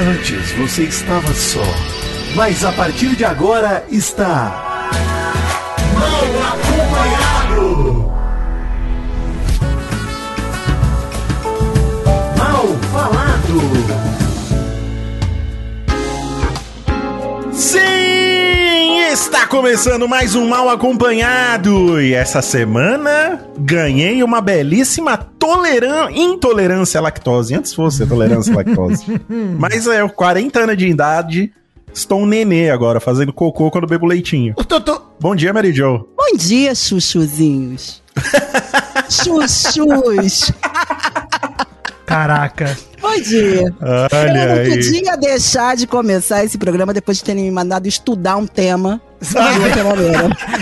Antes você estava só, mas a partir de agora está. Mal Sim! Está começando mais um Mal Acompanhado! E essa semana ganhei uma belíssima toleran... intolerância à lactose. Antes fosse tolerância à lactose. Mas é, 40 anos de idade, estou um nenê agora, fazendo cocô quando bebo leitinho. Bom dia, Mary Jo. Bom dia, chuchuzinhos. Chuchus. Caraca. Bom dia. Olha Eu não aí. podia deixar de começar esse programa depois de terem me mandado estudar um tema.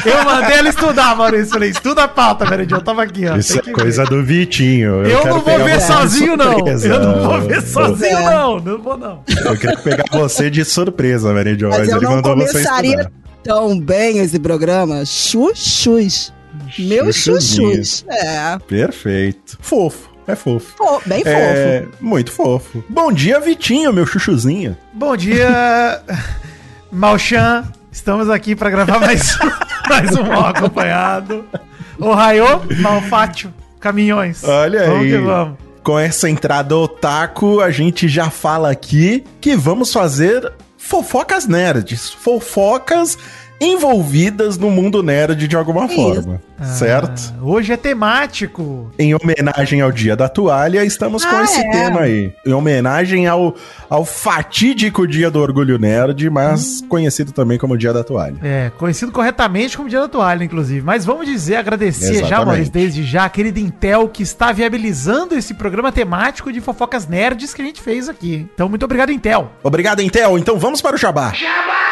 Eu mandei ela estudar, Maurício. Falei, estuda a pauta, Meridio. Eu tava aqui, ó. Isso é coisa ver. do Vitinho. Eu, quero não vou ver sozinho, não. Eu não vou ver sozinho, É. não. Não vou, não. Eu queria pegar você de surpresa, Jo, mas, Mas eu ele não mandou você começaria estudar. tão bem esse programa. Chuchus. Meu Chuchuzinho. chuchus. É. Perfeito. Fofo. É fofo. Fo- bem fofo. É, muito fofo. Bom dia, Vitinho, meu chuchuzinho. Bom dia, Malchan. Estamos aqui pra gravar mais, mais um mal acompanhado. Ohio, Malfátio, Caminhões. Olha vamos aí. que vamos. Com essa entrada otaku, a gente já fala aqui que vamos fazer fofocas nerds. Fofocas envolvidas no mundo nerd de alguma Isso. forma. Certo? Ah, hoje é temático. Em homenagem ao Dia da Toalha, estamos com Ah, esse é. tema aí. Em homenagem ao, ao fatídico Dia do Orgulho Nerd, mas conhecido também como Dia da Toalha. É, conhecido corretamente como Dia da Toalha, inclusive. Mas vamos dizer, agradecer já, Exatamente. Maurício, desde já, a querida Intel, que está viabilizando esse programa temático de fofocas nerds que a gente fez aqui. Então, muito obrigado, Intel. Obrigado, Intel. Então vamos para o Jabá. Vidaninho,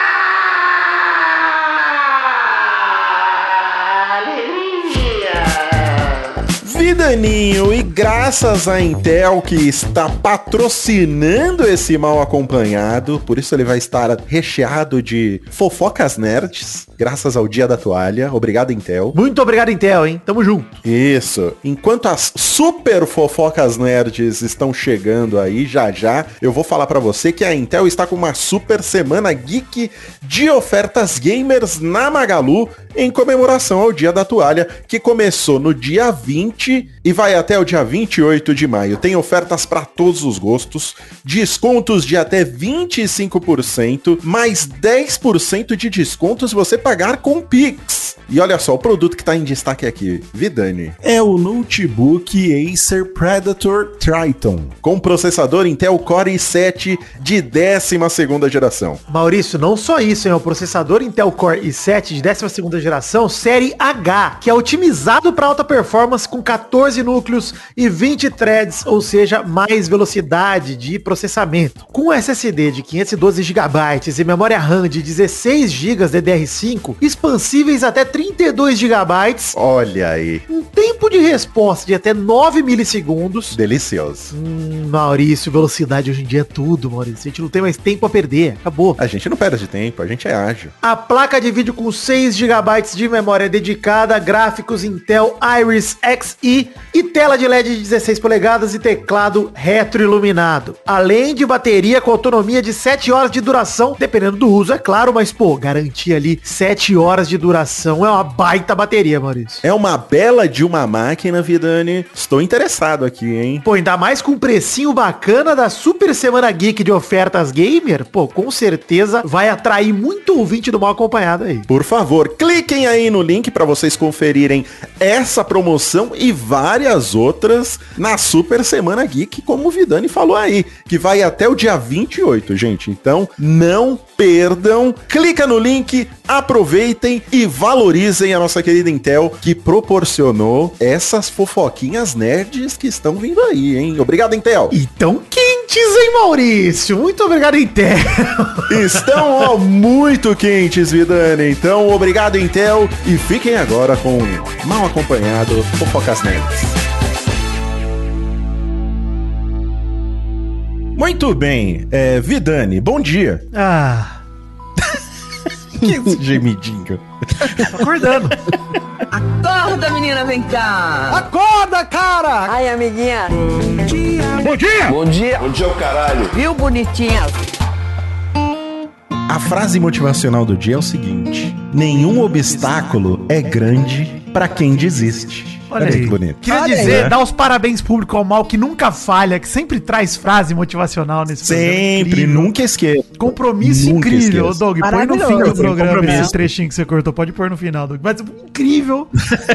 e graças à Intel que está patrocinando esse mal acompanhado, por isso ele vai estar recheado de fofocas nerds, graças ao Dia da Toalha. Obrigado, Intel. Muito obrigado, Intel, hein? Tamo junto. Isso. Enquanto as super fofocas nerds estão chegando aí já já, eu vou falar pra você que a Intel está com uma super semana geek de ofertas gamers na Magalu em comemoração ao Dia da Toalha, que começou no dia 20 que e vai até o dia 28 de maio. Tem ofertas para todos os gostos, descontos de até 25%, mais 10% de desconto se você pagar com Pix. E olha só, o produto que tá em destaque aqui, Vidani, é o notebook Acer Predator Triton, com processador Intel Core i7 de 12ª geração. Maurício, não só isso, hein? O processador Intel Core i7 de 12ª geração, série H, que é otimizado para alta performance com 14 núcleos e 20 threads, ou seja, mais velocidade de processamento. Com SSD de 512 GB e memória RAM de 16 GB DDR5, expansíveis até 32 GB, Olha aí, um tempo de resposta de até 9 milissegundos. delicioso. Hum, Maurício, velocidade hoje em dia é tudo, Maurício. A gente não tem mais tempo a perder. Acabou. A gente não perde tempo, a gente é ágil. A placa de vídeo com 6 GB de memória dedicada, gráficos Intel Iris Xe e tela de LED de 16 polegadas e teclado retroiluminado. Além de bateria com autonomia de 7 horas de duração, dependendo do uso, é claro, mas pô, garantir ali 7 horas de duração é uma baita bateria, Maurício. É uma bela de uma máquina, Vidani. Estou interessado aqui, hein? Pô, ainda mais com um precinho bacana da Super Semana Geek de ofertas gamer, pô, com certeza vai atrair muito ouvinte do mal acompanhado aí. Por favor, cliquem aí no link para vocês conferirem essa promoção e várias outras na Super Semana Geek, como o Vidani falou aí, que vai até o dia 28, gente. Então, não perdam. Clica no link, aproveitem e valorizem a nossa querida Intel que proporcionou essas fofoquinhas nerds que estão vindo aí, hein? Obrigado, Intel. E tão quentes, hein, Maurício? Muito obrigado, Intel. Estão ó, muito quentes, Vidani. Então, obrigado, Intel. E fiquem agora com Mal Acompanhado Fofocas Nerds. Muito bem. É, Vidani, bom dia. Ah, Que esse gemidinho? tô acordando. Acorda! Menina, vem cá. Acorda, cara! Ai, amiguinha. Bom dia! Bom dia. Bom dia, o caralho. Viu, bonitinha? A frase motivacional do dia é o seguinte: nenhum obstáculo é grande pra quem desiste. Olha aí. que bonito. Queria Olha dizer, aí. dar os parabéns público ao mal que nunca falha, que sempre traz frase motivacional nesse programa. Sempre, nunca esqueça. Compromisso Nunca incrível, esqueça. Doug. Põe no fim do programa compromisso. esse trechinho que você cortou. Pode pôr no final, Doug. Mas incrível.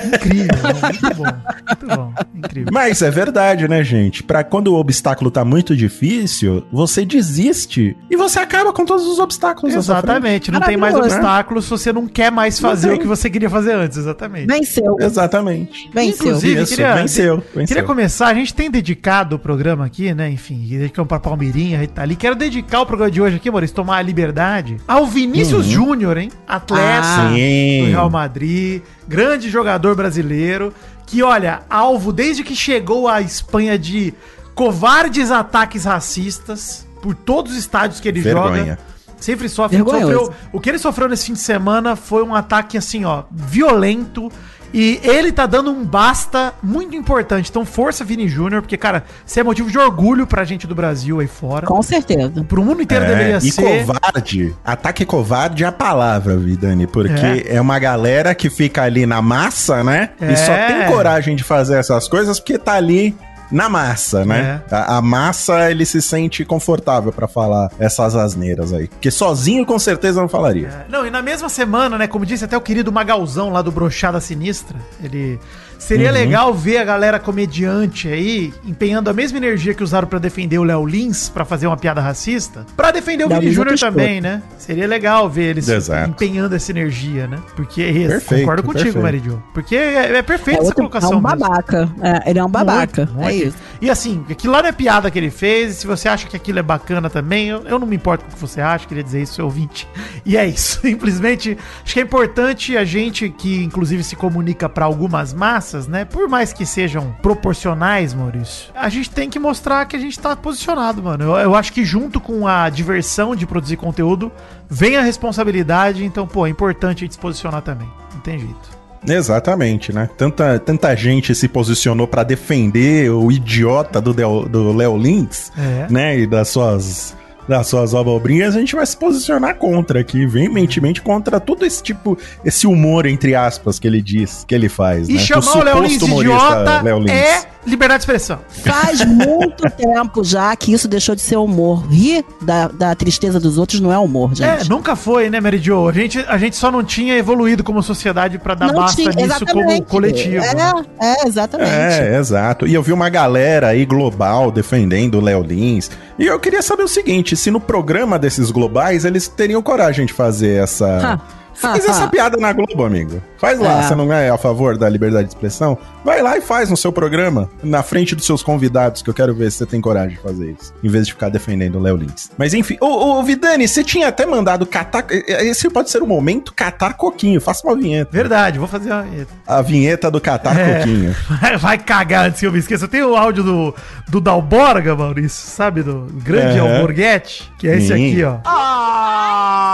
incrível. muito bom. Muito bom. Incrível. Mas é verdade, né, gente? Pra quando o obstáculo tá muito difícil, você desiste e você acaba com todos os obstáculos. Exatamente. Não tem mais né? obstáculos se você não quer mais fazer o que você queria fazer antes. Exatamente. Venceu. Exatamente. Venceu. Inclusive, Isso, queria, venceu, venceu. queria começar. A gente tem dedicado o programa aqui, né? Enfim, dedicamos pra Palmeirinha e tal. E quero dedicar o programa de hoje aqui, Maurício, tomar a liberdade, ao Vinícius Júnior, hein? Atleta Ah, do. Real Madrid, grande jogador brasileiro, que, olha, alvo desde que chegou à Espanha de covardes ataques racistas por todos os estádios que ele Vergonha. joga. Sempre sofre. Sofreu, o que ele sofreu nesse fim de semana foi um ataque assim, ó, violento. E ele tá dando um basta muito importante. Então, força, Vini Júnior, porque, cara, você é motivo de orgulho pra gente do Brasil aí fora. Com certeza. Pro mundo inteiro É, deveria e ser. covarde, ataque covarde é a palavra, Vidani, porque é. uma galera que fica ali na massa, né? É. E só tem coragem de fazer essas coisas porque tá ali na massa, né? É. A, a massa, ele se sente confortável pra falar essas asneiras aí. Porque sozinho, com certeza, não falaria. É, Não, e na mesma semana, né, como disse até o querido Magalzão lá do Brochada Sinistra, ele seria legal ver a galera comediante aí empenhando a mesma energia que usaram pra defender o Léo Lins pra fazer uma piada racista, pra defender o Vini é Júnior também, né? Seria legal ver eles Exato. empenhando essa energia, né? Porque é Perfeito, concordo contigo, perfeito. Maridio. Porque é, é perfeita É, essa outro, é colocação. um mesmo. babaca. É, ele é um babaca. Muito, muito. É isso. E assim, aquilo lá não é piada que ele fez. e Se você acha que aquilo é bacana também, eu, eu não me importo com o que você acha, queria dizer isso, seu ouvinte. E é isso. Simplesmente, acho que é importante a gente que, inclusive, se comunica pra algumas massas, né? Por mais que sejam proporcionais, Maurício, a gente tem que mostrar que a gente tá posicionado, mano. Eu, eu acho que junto com a diversão de produzir conteúdo, vem a responsabilidade. Então, pô, é importante a gente se posicionar também. Não tem jeito. Exatamente, né? Tanta, tanta gente se posicionou pra defender o idiota do Léo Lynx, É. né? E das suas, das suas abobrinhas, a gente vai se posicionar contra aqui, veementemente contra todo esse tipo, esse humor, entre aspas, que ele diz, que ele faz, E né? chamar o Léo Lins de idiota é liberdade de expressão. Faz muito tempo já que isso deixou de ser humor. Rir da, da tristeza dos outros não é humor, É, gente. nunca foi, né, Mary Jo? A gente, a gente só não tinha evoluído como sociedade pra dar basta tinha- nisso como coletivo. né? É, é, exatamente. É, exato. E eu vi uma galera aí global defendendo o Léo Lins. E eu queria saber o seguinte: se no programa desses globais eles teriam coragem de fazer essa. Ha. Faz Ha, essa ha. piada na Globo, amigo. Faz lá, É. você não é a favor da liberdade de expressão? Vai lá e faz no seu programa, na frente dos seus convidados, que eu quero ver se você tem coragem de fazer isso, em vez de ficar defendendo o Léo Lins. Mas enfim, ô, ô Vidani, você tinha até mandado catar. Esse pode ser o momento catar coquinho. Faça uma vinheta. Verdade, vou fazer uma... A vinheta do catar É. coquinho. Vai, cagar antes que eu me esqueça. Tem o áudio do, do Dalborga, Maurício, sabe? Do grande Aham. Alborguete, que é esse Sim. aqui, ó. Ah!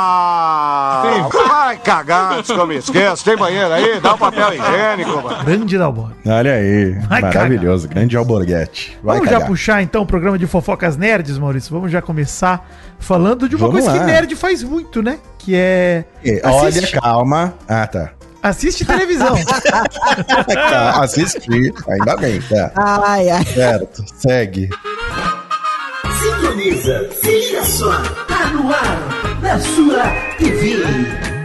Vai cagar antes que eu me esqueça. Tem banheiro aí? Dá um papel higiênico, mano. Grande Dalborga. Olha aí, Vai maravilhoso, grande alborguete. Vai Vamos cagar. já puxar então o programa de fofocas nerds, Maurício. Vamos já começar falando de uma Vamos coisa que lá. nerd faz muito, né? Que é. E, Assiste. Olha, calma. Ah, tá. Assiste televisão. Tá, Assisti, ainda bem, tá. Ai, ai. Certo, segue. Sintoniza, se liga só, tá no ar, na sua TV.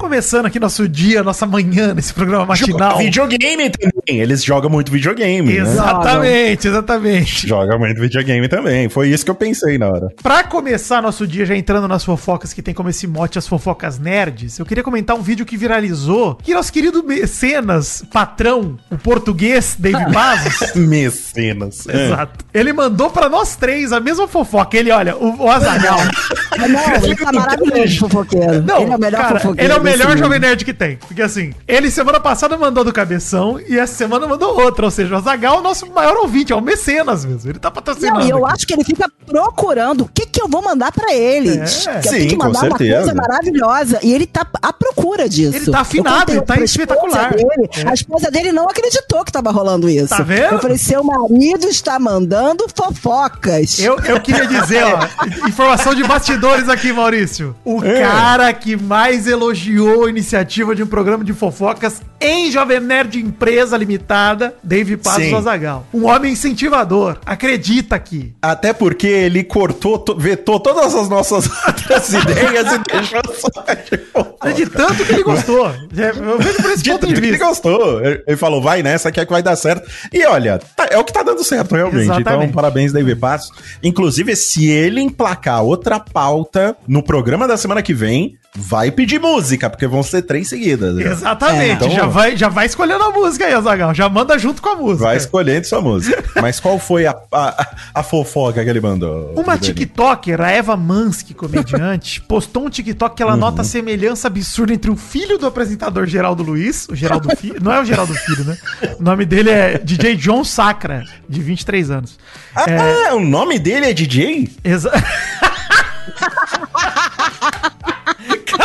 Começando aqui nosso dia, nossa manhã nesse programa matinal. Videogame também. Eles jogam muito videogame. Né? Exatamente, exatamente. Joga muito videogame também. Foi isso que eu pensei na hora. Pra começar nosso dia já entrando nas fofocas que tem como esse mote as fofocas nerds, eu queria comentar um vídeo que viralizou, que nosso querido mecenas, patrão, o português David Bazos, Mecenas. É. exato, ele mandou pra nós três a mesma fofoca. Ele, olha, o, o Azaghal. Não, ele tá maravilhoso, fofoqueiro. Não, ele é o melhor cara, fofoqueiro. ele é o melhor jovem nerd que tem. Porque assim, ele semana passada mandou do cabeção e essa semana mandou outra. Ou seja, o Azaghal é o nosso maior ouvinte, é o mecenas mesmo. Ele tá patrocinando. Não, e eu aqui. acho que ele fica procurando o que, que eu vou mandar pra eles. É. Que eu Sim, tenho que mandar uma coisa maravilhosa. E ele tá à procura disso. Ele tá afinado, ele tá espetacular. Dele, É. A esposa dele não acreditou que tava rolando isso. Tá vendo? Eu falei, seu marido está mandando fofocas. Eu, eu queria dizer, ó, informação de bastidores aqui, Maurício. O É. cara que mais elogiou a iniciativa de um programa de fofocas em Jovem Nerd Empresa Limitada, Dave Paz Sim. Azagal. Um homem incentivador. Acredita aqui. Até porque ele cortou, to- vetou todas as nossas outras ideias e deixou só de fofoca. De tanto que ele gostou. É, Eu vejo por esse De ponto de que ele vista. gostou. Ele falou, vai nessa que é que vai dar certo. E olha, tá- é o que tá dando certo, realmente. Exatamente. Então, parabéns, David Passos. Inclusive, se ele emplacar outra pauta no programa da semana que vem, vai pedir música, porque vão ser três seguidas. né? Exatamente. É, então- já, vai, já vai escolhendo a música aí, Azagal. Já manda junto com a música. Vai escolhendo sua música. Mas qual foi a, a, a fofoca que ele mandou? Uma? TikToker, a Eva Mansky, comediante, postou um TikTok que ela nota a semelhança absurda entre o filho do apresentador Geraldo Luiz, o Geraldo Filho, não é o Geraldo Filho, né? O nome dele é DJ John Sacra, de 23 anos. Ah, o nome dele é DJ? Exa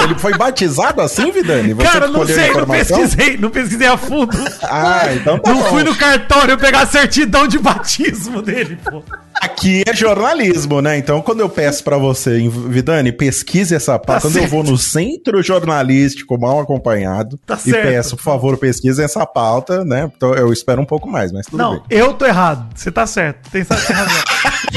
Ele foi batizado assim, Vidani? Você Cara, não sei, não pesquisei, não pesquisei a fundo. Ah, então tá Não bom. fui no cartório pegar a certidão de batismo dele, pô. Aqui é jornalismo, né? Então, quando eu peço pra você, Vidani, pesquise essa pauta. Tá quando eu certo. vou no centro jornalístico mal acompanhado Tá e certo. peço, por favor, pesquise essa pauta, né? Então, eu espero um pouco mais, mas tudo Não, bem. eu tô errado. Você tá certo. Tem, razão.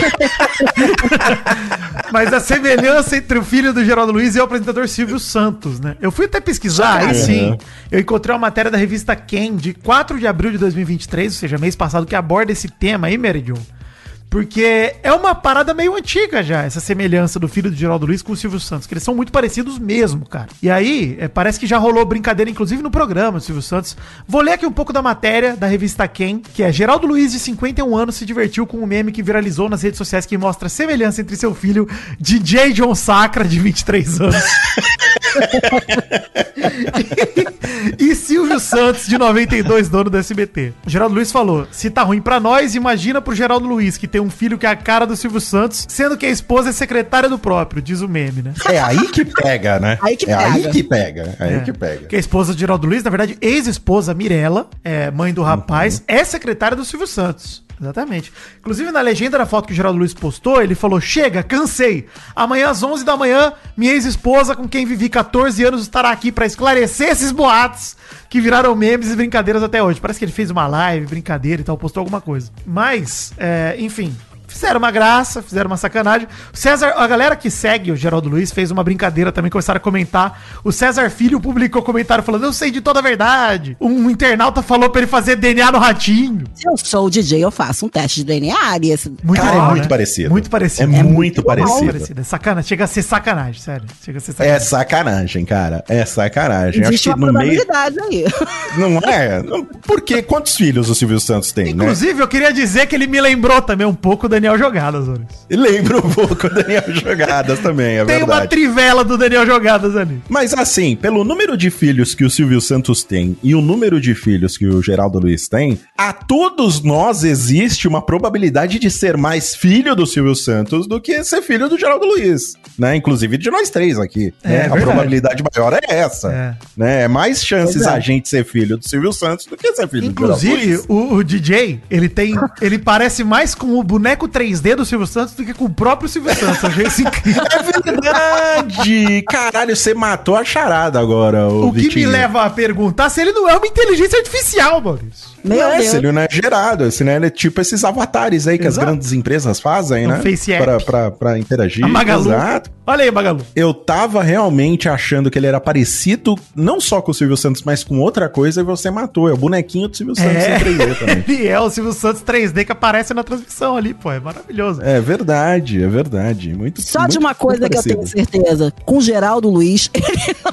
Mas a semelhança entre o filho do Geraldo Luiz e o apresentador Silvio Santos, né? Eu fui até pesquisar, aí Uhum. sim. Eu encontrei uma matéria da revista Ken de 4 de abril de 2023, ou seja, mês passado, que aborda esse tema aí, Meridion. Porque é uma parada meio antiga já, essa semelhança do filho do Geraldo Luiz com o Silvio Santos, que eles são muito parecidos mesmo, cara. E aí, é, parece que já rolou brincadeira, inclusive no programa do Silvio Santos. Vou ler aqui um pouco da matéria da revista Quem, que é Geraldo Luiz, de 51 anos, se divertiu com um meme que viralizou nas redes sociais que mostra a semelhança entre seu filho, DJ John Sacra, de 23 anos. e Silvio Santos, de 92, dono do SBT. O Geraldo Luiz falou: se tá ruim pra nós, imagina pro Geraldo Luiz, que tem um filho que é a cara do Silvio Santos, sendo que a esposa é secretária do próprio, diz o meme, né? É aí que pega, né? Aí que é aí pega. que pega. É aí É. que pega. Que a esposa de Geraldo Luiz, na verdade, ex-esposa Mirella, é, mãe do rapaz, é secretária do Silvio Santos. Exatamente. Inclusive, na legenda da foto que o Geraldo Luiz postou, ele falou: Chega, cansei. Amanhã às 11 da manhã, minha ex-esposa, com quem vivi 14 anos, estará aqui pra esclarecer esses boatos que viraram memes e brincadeiras até hoje. Parece que ele fez uma live, brincadeira e tal, postou alguma coisa. Mas, é, enfim. Fizeram uma graça, fizeram uma sacanagem. O César, a galera que segue o Geraldo Luiz fez uma brincadeira também, começaram a comentar. O César Filho publicou comentário falando: Eu sei de toda a verdade. Um internauta falou pra ele fazer DNA no ratinho. Se eu sou o DJ, eu faço um teste de DNA e esse... Muito Cara, é muito né? parecido. Muito parecido. É, muito parecido. É sacanagem. Chega a ser sacanagem, sério. Chega a ser É sacanagem. sacanagem, cara. É sacanagem. Existe Acho uma que no meio. probabilidade aí. Não é? Porque quantos filhos o Silvio Santos tem, né? Inclusive, eu queria dizer que ele me lembrou também um pouco o Daniel Jogadas, Lourenço. Lembra um pouco o Daniel Jogadas também, é Tem uma verdade. trivela do Daniel Jogadas ali. Mas assim, pelo número de filhos que o Silvio Santos tem e o número de filhos que o Geraldo Luiz tem, a todos nós existe uma probabilidade de ser mais filho do Silvio Santos do que ser filho do Geraldo Luiz, né? Inclusive de nós três aqui. É, né? A verdade. probabilidade maior é essa. É. Né? É mais chances é. a gente ser filho do Silvio Santos do que ser filho do Geraldo Inclusive, Luiz. o, o DJ, ele tem. Ele parece mais com o boneco 3D do Silvio Santos do que com o próprio Silvio Santos. Eu achei isso incrível. É verdade! Caralho, você matou a charada agora, o, O que me leva a perguntar se ele não é uma inteligência artificial, Maurício. Meu não é, Deus. se ele não é gerado, se não ele é tipo esses avatares aí que Exato. as grandes empresas fazem, Um né? face app. pra, pra, pra interagir. A Magalu. Exato. Olha aí, Magalu. Eu tava realmente achando que ele era parecido, não só com o Silvio Santos, mas com outra coisa, e você matou. É o bonequinho do Silvio Santos É. em 3D também. Ele é o Silvio Santos 3D que aparece na transmissão ali, pô. É maravilhoso. É verdade, é verdade. Muito Só muito- de uma coisa que eu tenho certeza. Com Geraldo Luiz, ele não.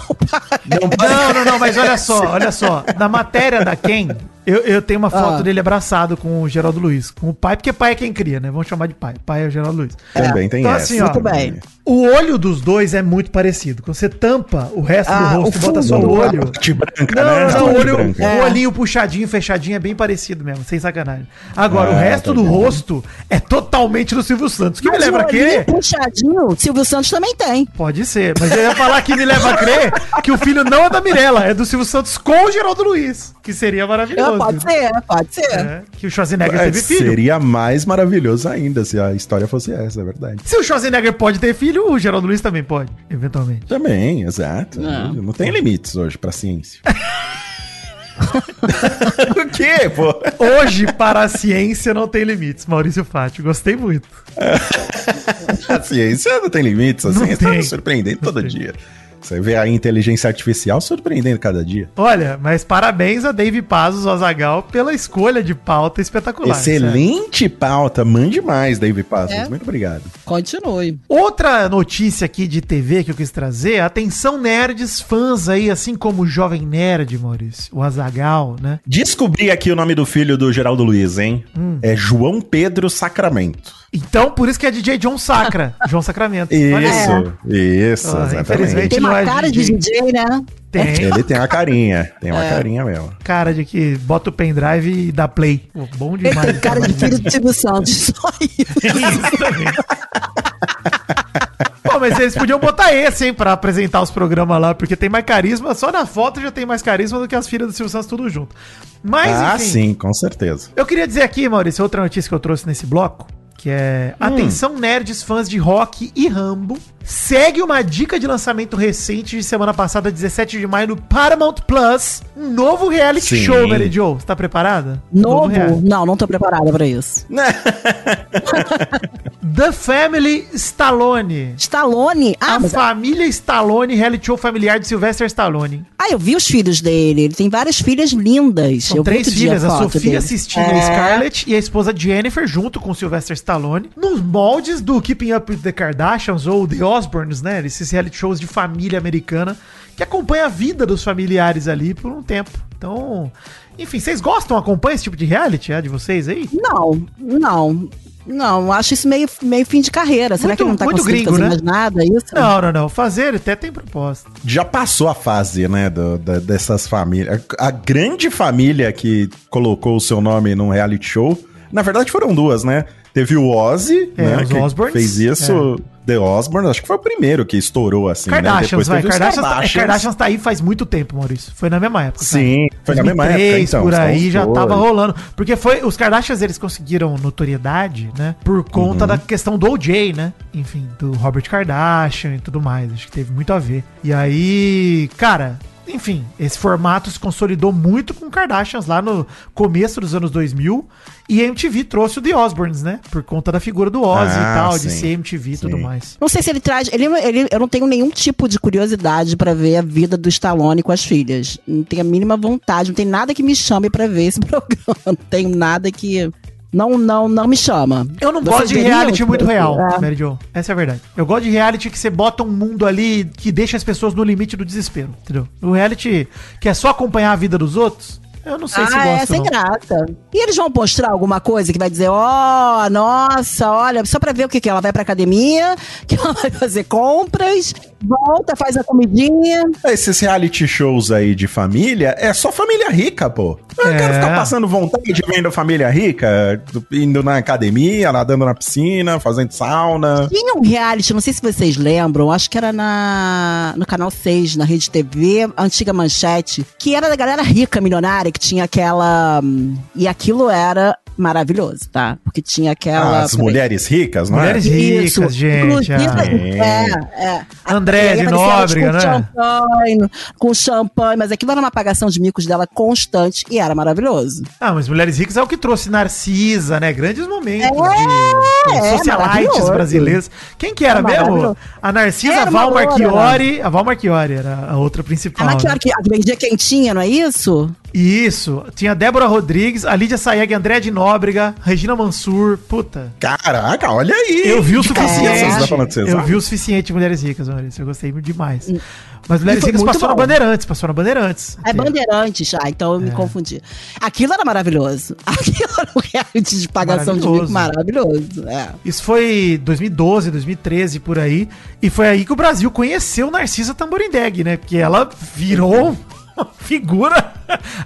Não, Não, não, não, mas olha só, olha só. Na matéria da Ken, Eu, eu tenho uma foto Ah. dele abraçado com o Geraldo Luiz. Com o pai, porque pai é quem cria, né? Vamos chamar de pai. Pai é o Geraldo Luiz. Também tem Então, essa. assim, ó, Muito bem. O olho dos dois é muito parecido. Quando você tampa o resto Ah, do rosto o e bota só o olho. Branca, Não, né? não, o olho, branca. É. o olhinho puxadinho, fechadinho é bem parecido mesmo, sem sacanagem. Agora, o Ah, resto tá do rosto é totalmente do Silvio Santos. Que me Mas leva a o olhinho crer. puxadinho, o Silvio Santos também tem. Pode ser, mas eu ia falar que me leva a crer que o filho não é da Mirella, é do Silvio Santos com o Geraldo Luiz, que seria maravilhoso. É, pode ser, pode ser. É, que o Schwarzenegger É, teve filho. seria mais maravilhoso ainda se a história fosse essa, é verdade. Se o Schwarzenegger pode ter filho, o Geraldo Luiz também pode, eventualmente. Também, exato. Não. Não tem limites hoje pra ciência. o quê, pô? Hoje, para a ciência, não tem limites. Maurício Fátio, gostei muito. A ciência não tem limites, a Não ciência tem. tá surpreendendo todo tem. dia. Você vê a inteligência artificial surpreendendo cada dia. Olha, mas parabéns a Dave Pazos, o Azagal, pela escolha de pauta espetacular. Excelente pauta, mande mais, David Passos. É. Muito obrigado. Continue. Outra notícia aqui de TV que eu quis trazer, atenção nerds, fãs aí, assim como o Jovem Nerd, Maurício, o Azagal, né? Descobri aqui o nome do filho do Geraldo Luiz, hein? Hum. É João Pedro Sacramento. Então, por isso que é DJ John Sacra, João Sacramento. Olha aí. Isso, isso, Ah, exatamente. infelizmente- Tem não uma é cara de DJ. DJ, né? Tem Ele tem uma carinha, tem É. uma carinha mesmo. cara de que bota o pendrive e dá play. Pô, bom Ele demais. tem cara de filho do Silvio Santos. Só isso. Isso também. Pô, mas eles podiam botar esse, hein, pra apresentar os programas lá, porque tem mais carisma, só na foto já tem mais carisma do que as filhas do Silvio Santos tudo junto. Mas, ah, enfim, sim, com certeza. eu queria dizer aqui, Maurício, outra notícia que eu trouxe nesse bloco, que é atenção nerds fãs de rock e Rambo, segue uma dica de lançamento recente de semana passada, 17 de maio, no Paramount Plus, um novo reality Sim. show, Mary Jo. Você tá preparada? Novo? reality. Não, não tô preparada pra isso. The Family Stallone. Stallone? Ah, a mas- família Stallone, reality show familiar de Sylvester Stallone. ah, eu vi os filhos dele. Ele tem várias filhas lindas. São eu três filhas, a foto Sofia assistindo a É. Scarlett e a esposa Jennifer, junto com o Sylvester Stallone, nos moldes do Keeping Up with the Kardashians ou The Osbournes, né? Esses reality shows de família americana que acompanha a vida dos familiares ali por um tempo. Então, enfim, vocês gostam, acompanham esse tipo de reality, é, de vocês aí? Não, não. Não, acho isso meio, meio fim de carreira. Será Muito- que ele não tá muito conseguindo gringo, fazer né? mais nada? Isso? Não, não, não. Fazer até tem proposta. Já passou a fase, né, do- da- dessas famílias. A, a grande família que colocou o seu nome num reality show, na verdade foram duas, né? Teve o Ozzy, É, né, que Osbournes, fez isso. The Osborne, acho que foi o primeiro que estourou assim, né? Kardashians, vai. teve os Kardashians, tá, é, Kardashians tá aí faz muito tempo, Maurício. Foi na mesma época. cara. Sim, foi na mesma época, 2003, então. por aí já dois. tava rolando. Porque foi. Os Kardashians eles conseguiram notoriedade, né? Por conta Uhum. da questão do OJ, né? Enfim, do Robert Kardashian e tudo mais. Acho que teve muito a ver. E aí, cara. Enfim, esse formato se consolidou muito com Kardashians lá no começo dos anos 2000 e a MTV trouxe o The Osbournes, né? Por conta da figura do Ozzy Ah, e tal, de sim. ser MTV e tudo mais. Não sei se ele traz. Ele, ele, eu não tenho nenhum tipo de curiosidade pra ver a vida do Stallone com as filhas. Não tenho a mínima vontade, não tem nada que me chame pra ver esse programa. Não tenho nada que. Não, não, não me chama. Eu não Vocês gosto de veriam? reality muito real, É. Mary Jo. Essa é a verdade. Eu gosto de reality que você bota um mundo ali que deixa as pessoas no limite do desespero, entendeu? O reality que é só acompanhar a vida dos outros, eu não sei se ah, é gosto. sem não. graça. E eles vão mostrar alguma coisa que vai dizer, ó, nossa, olha, só pra ver o que que é. ela vai pra academia, que ela vai fazer compras, volta, faz a comidinha. Esses reality shows aí de família é só família rica, pô. Eu É. quero ficar passando vontade vendo família rica, indo na academia, nadando na piscina, fazendo sauna. Tinha um reality, não sei se vocês lembram, acho que era na, no canal 6, na Rede TV, a antiga manchete, que era da galera rica, milionária, que tinha aquela. hum, E aquilo era maravilhoso, tá? Porque tinha aquela. As peraí. mulheres ricas, não Mulheres é? ricas, Isso. gente. Inclusive, ah. é, é. André de Nóbrega, com né? Champanhe, com champanhe, mas aquilo era uma apagação de micos dela constante e era maravilhoso. Ah, mas Mulheres Ricas é o que trouxe Narcisa, né? Grandes momentos É, de é, socialites brasileiros. Quem que era É mesmo? A Narcisa, Era a Val loura, Marchiori. A Val Marchiori era a outra A principal. Maquiara né? que, a que vendia quentinha, não é isso? Isso. Tinha Débora Rodrigues, a Lídia Saeg, André de Nóbrega, Regina Mansur. Puta. Caraca, olha aí. Eu vi o suficiente. eu vi o suficiente de Mulheres Ricas. Maurício. Eu gostei demais. Mas Mulheres Ricas passou na. Bandeirantes, passou na Bandeirantes. É Bandeirantes já, então eu me confundi. Aquilo era maravilhoso. Aquilo era um reality de pagação de mico maravilhoso. É. Isso foi 2012, 2013, por aí. E foi aí que o Brasil conheceu Narcisa Tamborindeg, né? Porque ela virou figura.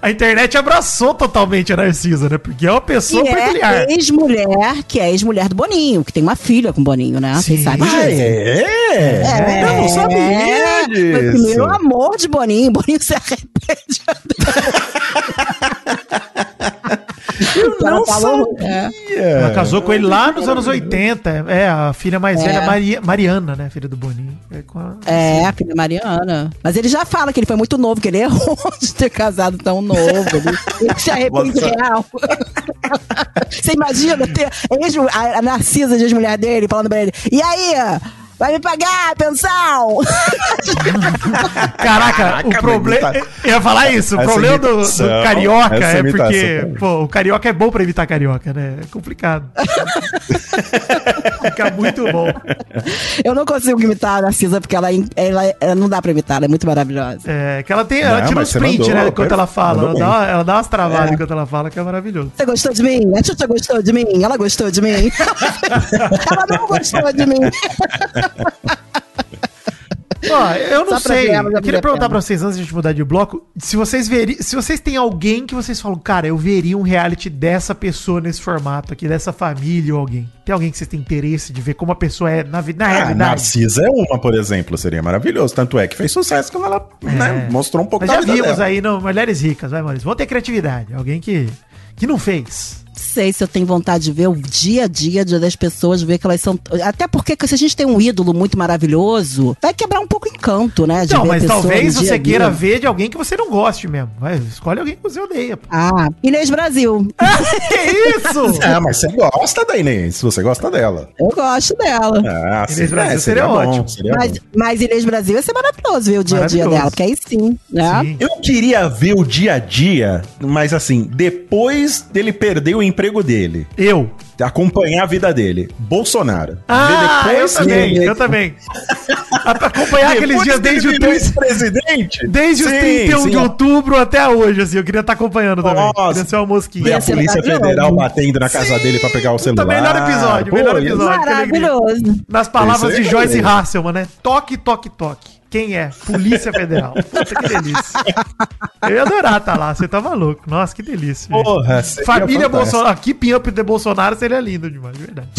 A internet abraçou totalmente a Narcisa, né? Porque é uma pessoa Que peculiar. é ex-mulher, que é ex-mulher do Boninho, que tem uma filha com o Boninho, né? Vocês sabem disso. Ah, é? É, Eu não sabia Foi o disso. primeiro amor de Boninho. Boninho se arrepende. Eu não falou- sabia. Ela casou com ele lá nos anos 80. É, a filha mais É. velha, Maria, Mariana, né? Filha do Boninho. É, com a- É, a filha Mariana. Mas ele já fala que ele foi muito novo, que ele errou de ter casado tão novo. Ele, ele se arrepende Nossa. real. Você imagina ter a, a Narcisa, de ex-mulher dele, falando pra ele: E aí? Vai me pagar a pensão? Caraca, Caraca, o problema. imita- Eu ia falar isso. O problema do, do carioca é porque, pô, o carioca é bom pra imitar carioca, né? É complicado. Fica muito bom. Eu não consigo imitar a Narcisa, porque ela, ela, ela não dá pra imitar, ela é muito maravilhosa. É, que ela tem. Ela Não, tira mas uns você print, mandou, né? Enquanto ela fala. Ela dá, ela dá umas travadas enquanto ela fala, que é maravilhoso. Você gostou de mim? A Xuxa gostou de mim? Ela gostou de mim? ela não gostou de mim. Ó, eu não sei. já Eu queria perguntar pena. pra vocês, antes de a gente mudar de bloco, se vocês veri, se vocês têm alguém que vocês falam, cara, eu veria um reality dessa pessoa nesse formato aqui, dessa família ou alguém. Tem alguém que vocês têm interesse de ver como a pessoa é na, vi- na Ah, realidade? Narcisa é uma, por exemplo, seria maravilhoso. Tanto é que fez sucesso quando ela né, mostrou um pouco Mas já vida vimos dela. aí no Mulheres Ricas, vai, Maurício. Vamos ter criatividade. Alguém que, que não fez. Sei se eu tenho vontade de ver o dia a dia de- das pessoas, ver que elas são. Até porque se a gente tem um ídolo muito maravilhoso, vai quebrar um pouco o encanto, né? de Não, mas talvez você queira ver de alguém que você não goste mesmo. Vai, escolhe alguém que você odeia. pô. Ah, Inês Brasil. que isso? Ah, mas você gosta da Inês, você gosta dela. Eu gosto dela. Ah, sim, Inês Brasil é, seria ótimo. seria Mas, bom. mas Inês Brasil ia ser maravilhoso ver o dia a dia dela, porque aí sim, né? Sim. Eu queria ver o dia a dia, mas assim, depois dele perder o emprego dele, Eu. acompanhar a vida dele. Bolsonaro. Ah, Ver eu também, eu também. A- Acompanhar aqueles dias desde o virar 30, ex-presidente. desde os Sim, 31 sim. de outubro até hoje, assim. Eu queria estar acompanhando também. Nossa. Queria ser uma Ver mosquinha. a Ia ser Polícia. Federal batendo na casa dele pra pegar o celular. melhor episódio, Pô, melhor isso- episódio. Maravilhoso. Nas palavras Isso de é Joyce. Hasselman, né? Toque, toque, toque. Quem é? Polícia Federal. Puta que delícia. Eu ia adorar estar lá, você tá maluco. Nossa, que delícia. Porra, Família fantástico. Bolsonaro, keeping up de Bolsonaro seria lindo demais, de verdade.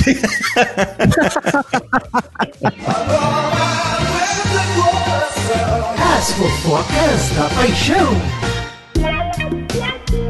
As fofocas da paixão.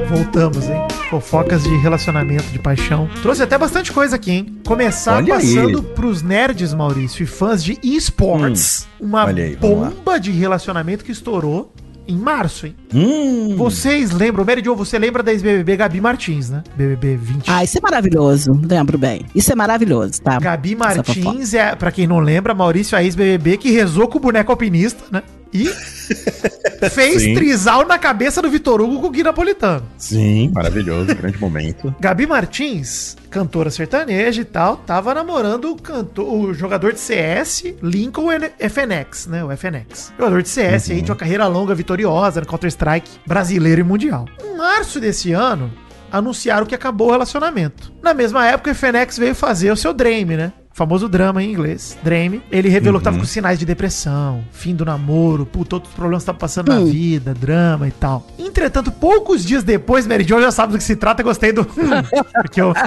Voltamos, hein? Fofocas de relacionamento, de paixão. Trouxe até bastante coisa aqui, hein? Começar Olha aí. passando pros nerds, Maurício, e fãs de esports. uma Hum. olha aí, bomba de relacionamento que estourou em março, hein? Hum, Vocês lembram, Mary Jo, você lembra da ex-BBB Gabi Martins, né? BBB 20. Ah, isso é maravilhoso. Lembro bem. Isso é maravilhoso, tá? Gabi. Martins é, pra quem não lembra, Maurício, a ex-BBB que rezou com o boneco alpinista, né? E fez Sim. trisal na cabeça do Vitor Hugo com o Gui Napolitano. Sim, maravilhoso, grande momento. Gabi Martins, cantora sertaneja e tal, tava namorando o, cantor, o jogador de CS, Lincoln FNX, né? O FNX. Jogador de CS Uhum. aí, de uma carreira longa, vitoriosa no Counter-Strike brasileiro e mundial. Em março desse ano, anunciaram que acabou o relacionamento. Na mesma época, o FNX veio fazer o seu Dream, né? Famoso drama em inglês, Dream. Ele revelou que tava com sinais de depressão, fim do namoro, puta, outros problemas que tava passando na Hum. vida, drama e tal. Entretanto, poucos dias depois, Mary Jo já sabe do que se trata, gostei do. Porque eu.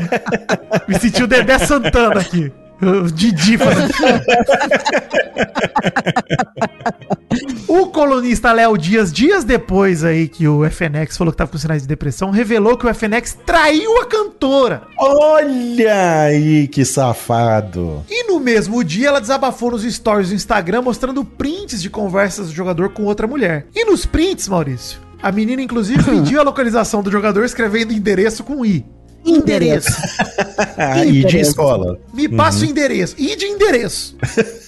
Me senti o Dedé Santana aqui. O Didi falando. O colunista Léo Dias, dias depois aí que o FNX falou que tava com sinais de depressão, revelou que o FNX traiu a cantora. Olha aí que safado. E no mesmo dia ela desabafou nos stories do Instagram mostrando prints de conversas do jogador com outra mulher. E nos prints, Maurício, a menina inclusive pediu a localização do jogador escrevendo endereço com I. Endereço. Ah, e de escola. Me passa o endereço. E de endereço.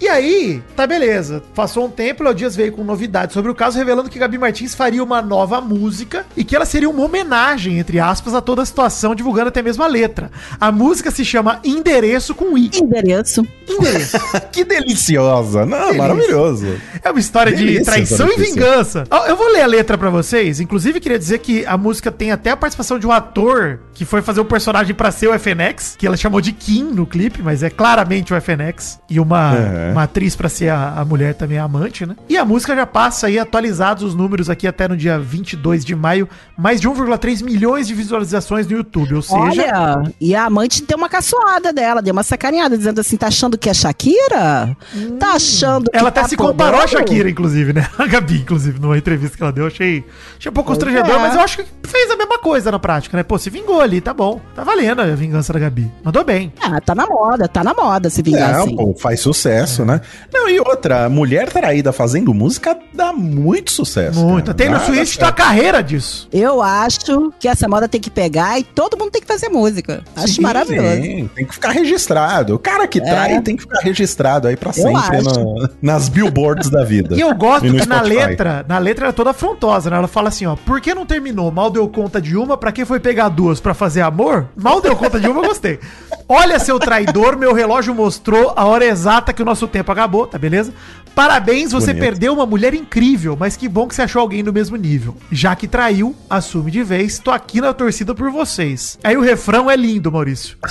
e aí, tá beleza. Passou um tempo, Léo Dias veio com novidades sobre o caso, revelando que Gabi Martins faria uma nova música e que ela seria uma homenagem, entre aspas, a toda a situação, divulgando até mesmo a letra. A música se chama Endereço com I. Endereço. Endereço. que deliciosa. Não, Delícia. maravilhoso. É uma história de Delícia traição essa e vingança. Eu vou ler a letra pra vocês. Inclusive, queria dizer que a música tem até a participação de um ator que foi fazer o personagem pra ser o FNX, que ela chamou de Kim no clipe, mas é claramente o FNX. E uma, Uhum. uma atriz pra ser a, a mulher também a amante, né? E a música já passa aí atualizados os números aqui até no dia 22 de maio. Mais de 1,3 milhões de visualizações no YouTube. Ou seja, Olha, e a amante deu uma caçoada dela, deu uma sacaneada, dizendo assim: tá achando que é Shakira? Tá achando que Ela até tá se comparou a? Shakira, inclusive, né? A Gabi, inclusive, numa entrevista que ela deu. Achei, achei um pouco Pois constrangedor, é. mas eu acho que fez a mesma coisa na prática, né? Pô, se vingou ali, tá bom. Tá valendo a vingança da Gabi. Mandou bem. Ah, tá na moda, tá na moda se vingar Não, assim. pô, faz sucesso, né? Não, e outra, mulher traída fazendo música dá muito sucesso. Muito. cara. A Taylor Dá- Swift dá tá a carreira disso. Eu acho que essa moda tem que pegar e todo mundo tem que fazer música. Acho Sim, maravilhoso. Tem, tem que ficar registrado. O cara que trai tem que ficar registrado aí pra sempre no- nas billboards da vida. E eu gosto no que na letra, na letra ela é toda afrontosa, né? Ela fala assim, ó, por que não terminou? Mal deu conta de uma, pra que foi pegar duas pra fazer amor? Mal deu conta de uma, eu gostei. Olha, seu traidor, meu relógio mostrou a hora exata que o nosso tempo acabou, tá beleza? Parabéns, você Bonito. perdeu uma mulher incrível, mas que bom que você achou alguém do mesmo nível. Já que traiu, assume de vez, tô aqui na torcida por vocês. Aí o refrão é lindo, Maurício.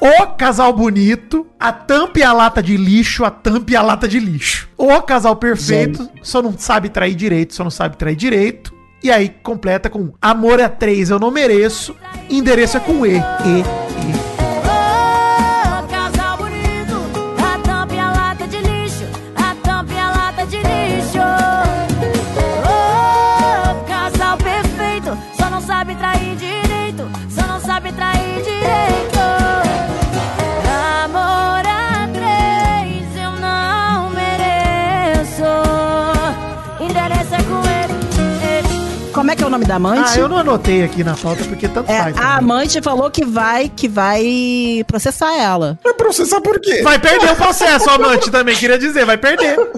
O casal bonito, a tampa e a lata de lixo, a tampa e a lata de lixo. O casal perfeito, só não sabe trair direito, só não sabe trair direito. E aí completa com amor é três, eu não mereço. Endereço é com E. E, E. o nome da amante? Ah, eu não anotei aqui na pauta porque tanto É, faz. a né? amante falou que vai, que vai processar ela. Vai processar por quê? Vai perder o processo, o amante também, queria dizer, vai perder.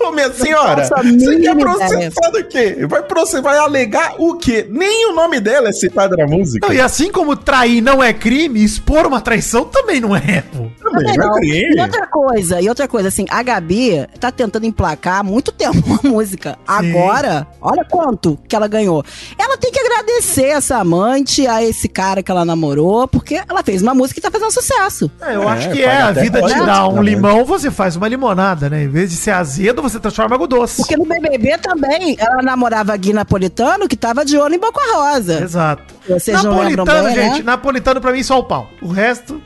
Ô, minha senhora, faço a você quer processar do quê? Vai, processar, vai alegar o quê? Nem o nome dela é citado na música. Não, e assim como trair não é crime, expor uma traição também não é, pô. Também não não. é crime. E outra coisa, e outra coisa, assim, a Gabi tá tentando emplacar há muito tempo uma música. Agora, olha quanto que ela ganhou. Ela tem que agradecer essa amante, a esse cara que ela namorou, porque ela fez uma música que tá fazendo sucesso. É, eu É, acho que é, a vida te dá um né? limão, você faz uma limonada, né? Em vez de ser azedo, você transforma em água doce. Porque no BBB também, ela namorava Gui Napolitano, que tava de olho em Boca Rosa. Exato. Vocês não Napolitano, bem, gente, né? napolitano pra mim só o pau. O resto,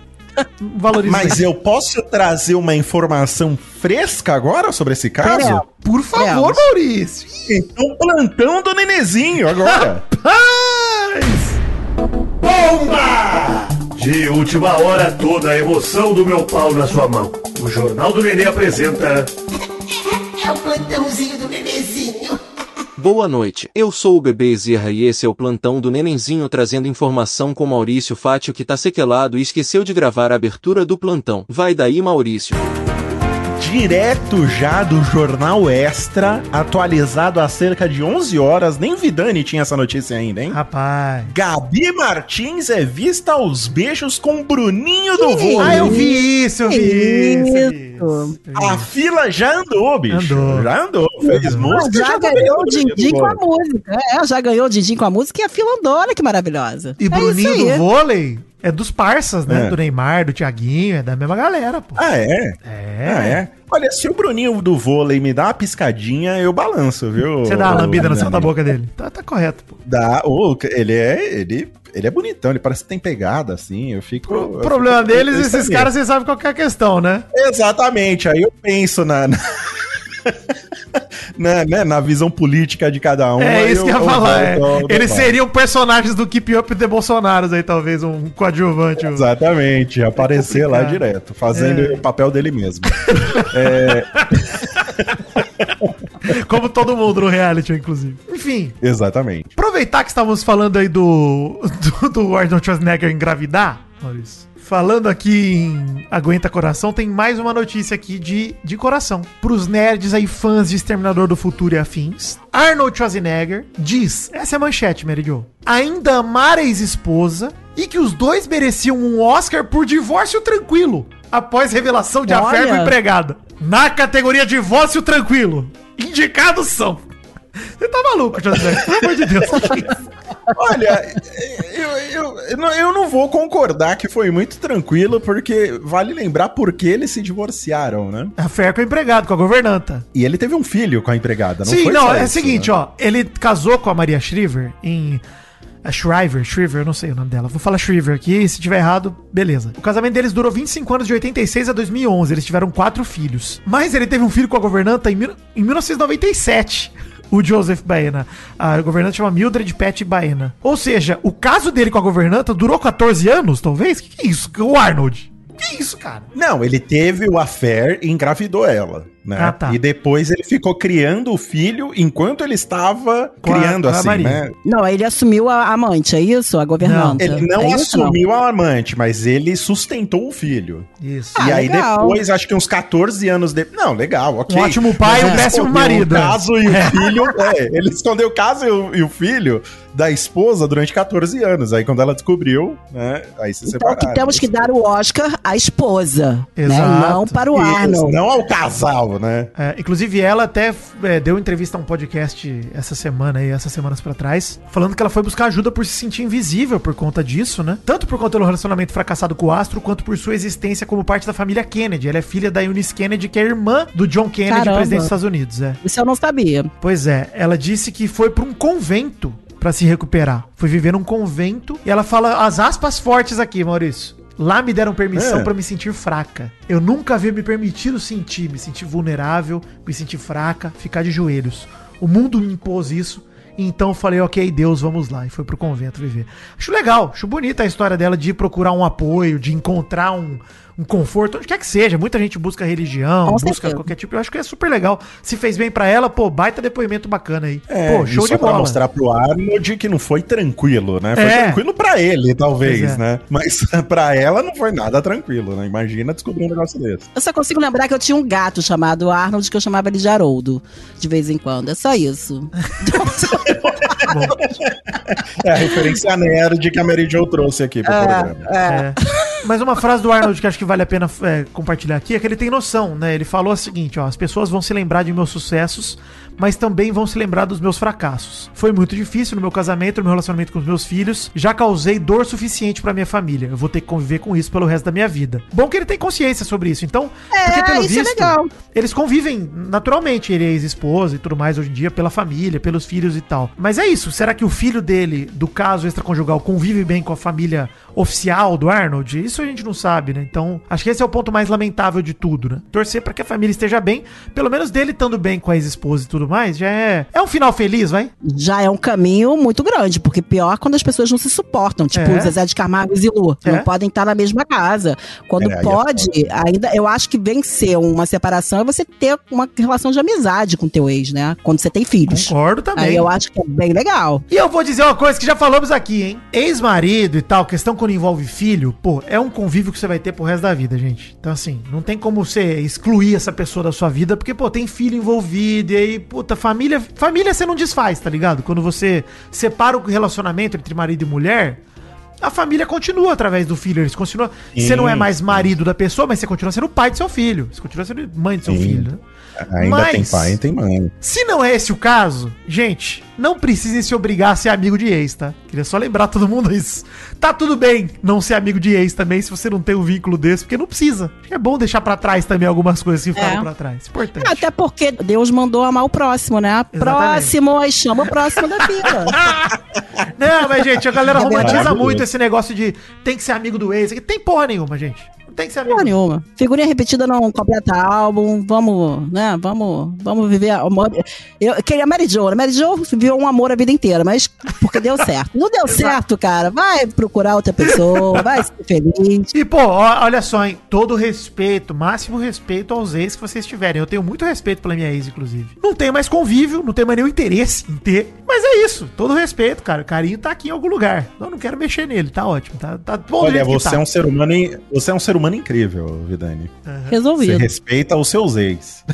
valoriza. Mas eu posso trazer uma informação fresca agora sobre esse caso? Por favor. Maurício. Então, plantão do Nenezinho agora. Paz! De última hora, toda a emoção do meu pau na sua mão. O Jornal do Nenê apresenta. É o plantãozinho. Boa noite, eu sou o Bebê Zerra e esse é o plantão do Nenenzinho trazendo informação com Maurício Fátio que tá sequelado e esqueceu de gravar a abertura do plantão. Vai daí, Maurício. Direto já do Jornal Extra, atualizado há cerca de 11 horas. Nem Vidani tinha essa notícia ainda, hein? Rapaz. Gabi Martins é vista aos beijos com Bruninho do vôlei. Ah, eu vi isso, eu vi isso. eu vi Isso. isso. A fila já andou, bicho. Andou. Já andou. Fez música. já tá ganhou o do com a música. É, já ganhou o din-din com a música e a fila andou, olha que maravilhosa. E é Bruninho do vôlei é dos parças, né? É. Do Neymar, do Thiaguinho, é da mesma galera, pô. Ah, é? É. Ah, é? Olha, se o Bruninho do vôlei me dá uma piscadinha, eu balanço, viu? Você dá uma lambida no céu da boca dele. Tá, tá correto, pô. Dá. Ô, ele é. Ele, ele é bonitão, ele parece que tem pegada, assim. Eu fico. O problema fico- deles, eu esses caras, vocês sabem qual que é a questão, né? Exatamente, aí eu penso na. na... na, né, na visão política de cada um. É isso que eu ia eu falar. é. ao Eles seriam personagens do Keep Up the Bolsonaros aí, talvez, um coadjuvante. Exatamente, aparecer lá direto, fazendo É. o papel dele mesmo. Como todo mundo no reality, inclusive. Enfim, Exatamente. aproveitar que estávamos falando aí do, do, do Arnold Schwarzenegger engravidar, Maurício. Falando aqui em Aguenta Coração, tem mais uma notícia aqui de, de coração. Pros nerds aí, fãs de Exterminador do Futuro e afins. Arnold Schwarzenegger diz, essa é a manchete, Mary Jo, ainda amar a ex-esposa e que os dois mereciam um Oscar por divórcio tranquilo, após revelação de Olha. com empregada. Na categoria divórcio tranquilo, indicados são... Você tá maluco, Schwarzenegger, pelo amor de Deus. que que é isso? Olha, eu, eu, eu, não, vou concordar que foi muito tranquilo, porque vale lembrar por que eles se divorciaram, né? Affair com o empregado, com a governanta. E ele teve um filho com a empregada, não Sim, foi não, é o seguinte, né? ó. Ele casou com a Maria Shriver em. A Shriver, Shriver, eu não sei o nome dela. Vou falar Shriver aqui, se tiver errado, beleza. O casamento deles durou 25 anos, de 86 a 2011. Eles tiveram quatro filhos. Mas ele teve um filho com a governanta em, em 1997. O Joseph Baena. A governanta chama Mildred Pat Baena. Ou seja, o caso dele com a governanta durou 14 anos, talvez? O que, que é isso? O Arnold. Que isso, cara? Não, ele teve o affair e engravidou ela, né? Ah, tá. E depois ele ficou criando o filho enquanto ele estava Com a- criando a assim, Maria. né? Não, ele assumiu a amante, é isso? A governanta. Ele não é isso, assumiu a amante, mas ele sustentou o filho. Isso. Ah, e aí legal. depois, acho que uns 14 anos depois. Não, legal, ok. Um ótimo pai e um péssimo marido. O caso e o filho. é, ele escondeu o caso e o, e o filho da esposa durante 14 anos. Aí quando ela descobriu, né? Aí se Então separaram. que temos que dar o Oscar à esposa, Exato. né? Não para o Arnold. Não ao casal, né? É, inclusive, ela até é, deu entrevista a um podcast essa semana aí, essas semanas pra trás, falando que ela foi buscar ajuda por se sentir invisível por conta disso, né? Tanto por conta do relacionamento fracassado com o Astro, quanto por sua existência como parte da família Kennedy. Ela é filha da Eunice Kennedy, que é irmã do John Kennedy, Caramba. presidente dos Estados Unidos, é. Isso eu não sabia. Pois é, ela disse que foi pra um convento pra se recuperar. Foi viver num convento e ela fala as aspas fortes aqui, Maurício. Lá me deram permissão É. pra me sentir fraca. Eu nunca havia me permitido sentir, me sentir vulnerável, me sentir fraca, ficar de joelhos. O mundo me impôs isso. e Então eu falei, ok, Deus, vamos lá. E foi pro convento viver. Acho legal, acho bonita a história dela de procurar um apoio, de encontrar um, um conforto, onde quer que seja. Muita gente busca religião, Com busca certeza. qualquer tipo. Eu acho que é super legal. Se fez bem pra ela, pô, baita depoimento bacana aí. É, pô, show e só de pra bola. mostrar pro Arnold que não foi tranquilo, né? Foi É. tranquilo pra ele, talvez, é. né? Mas pra ela não foi nada tranquilo, né? Imagina descobrir um negócio desse. Eu só consigo lembrar que eu tinha um gato chamado Arnold, que eu chamava ele de Haroldo, de vez em quando. É só isso. É a referência nerd que a Mary Jo trouxe aqui pro programa. É. Mas uma frase do Arnold que acho que vale a pena é, compartilhar aqui é que ele tem noção, né? Ele falou o seguinte, ó, as pessoas vão se lembrar de meus sucessos, mas também vão se lembrar dos meus fracassos. Foi muito difícil no meu casamento, no meu relacionamento com os meus filhos, já causei dor suficiente pra minha família. Eu vou ter que conviver com isso pelo resto da minha vida. Bom que ele tem consciência sobre isso. Então, É, isso é legal. eles convivem naturalmente, ele é ex-esposa e tudo mais hoje em dia, pela família, pelos filhos e tal. Mas é isso, será que o filho dele, do caso extraconjugal, convive bem com a família oficial do Arnold? Isso a gente não sabe, né? Então, acho que esse é o ponto mais lamentável de tudo, né? Torcer pra que a família esteja bem, pelo menos dele estando bem com a ex-esposa e tudo mais, já é. É um final feliz, vai? Já é um caminho muito grande, porque pior quando as pessoas não se suportam. Tipo, É. Zezé de Camargo e Zilu. É. Não podem estar na mesma casa. Quando É, é pode, ainda. Eu acho que vencer uma separação é você ter uma relação de amizade com teu ex, né? Quando você tem filhos. Concordo também. Aí eu acho que é bem legal. E eu vou dizer uma coisa que já falamos aqui, hein? Ex-marido e tal, questão quando envolve filho, pô, é um convívio que você vai ter pro resto da vida, gente. Então, assim, não tem como você excluir essa pessoa da sua vida, porque, pô, tem filho envolvido, e aí, puta, família. Família você não desfaz, tá ligado? Quando você separa o relacionamento entre marido e mulher. A família continua através do filho, eles continuam. Você não é mais marido da pessoa, mas você continua sendo pai do seu filho. Você continua sendo mãe do seu Sim. filho, né? Ainda Mas- tem pai e tem mãe. Se não é esse o caso, gente, não precisem se obrigar a ser amigo de ex, tá? Queria só lembrar todo mundo isso. Tá tudo bem não ser amigo de ex também, se você não tem um vínculo desse, porque não precisa. Acho que é bom deixar pra trás também algumas coisas que ficaram É. pra trás. Importante. Até porque Deus mandou amar o próximo, né? Próximo, aí chama o próximo da fila. Não, mas, gente, a galera É romantiza verdade. muito esse negócio de tem que ser amigo do ex. Tem porra nenhuma, gente. Tem que ser amigo. Nenhuma. Figurinha repetida não completa álbum. Vamos, né? Vamos, vamos viver amor. Eu queria a Mary Jo. né? Mary Jo viveu um amor a vida inteira, mas porque deu certo. Não deu certo, cara. Vai procurar outra pessoa, vai ser feliz. E, pô, olha só, hein? Todo respeito, máximo respeito aos ex que vocês tiverem. Eu tenho muito respeito pela minha ex, inclusive. Não tenho mais convívio, não tenho mais nenhum interesse em ter. Mas é isso, todo respeito, cara. O carinho tá aqui em algum lugar. Eu não quero mexer nele, tá ótimo. Tá, tá bom Olha, você tá. é um ser humano, in- você é um ser humano incrível, Vidani. Você Resolvido. respeita os seus ex.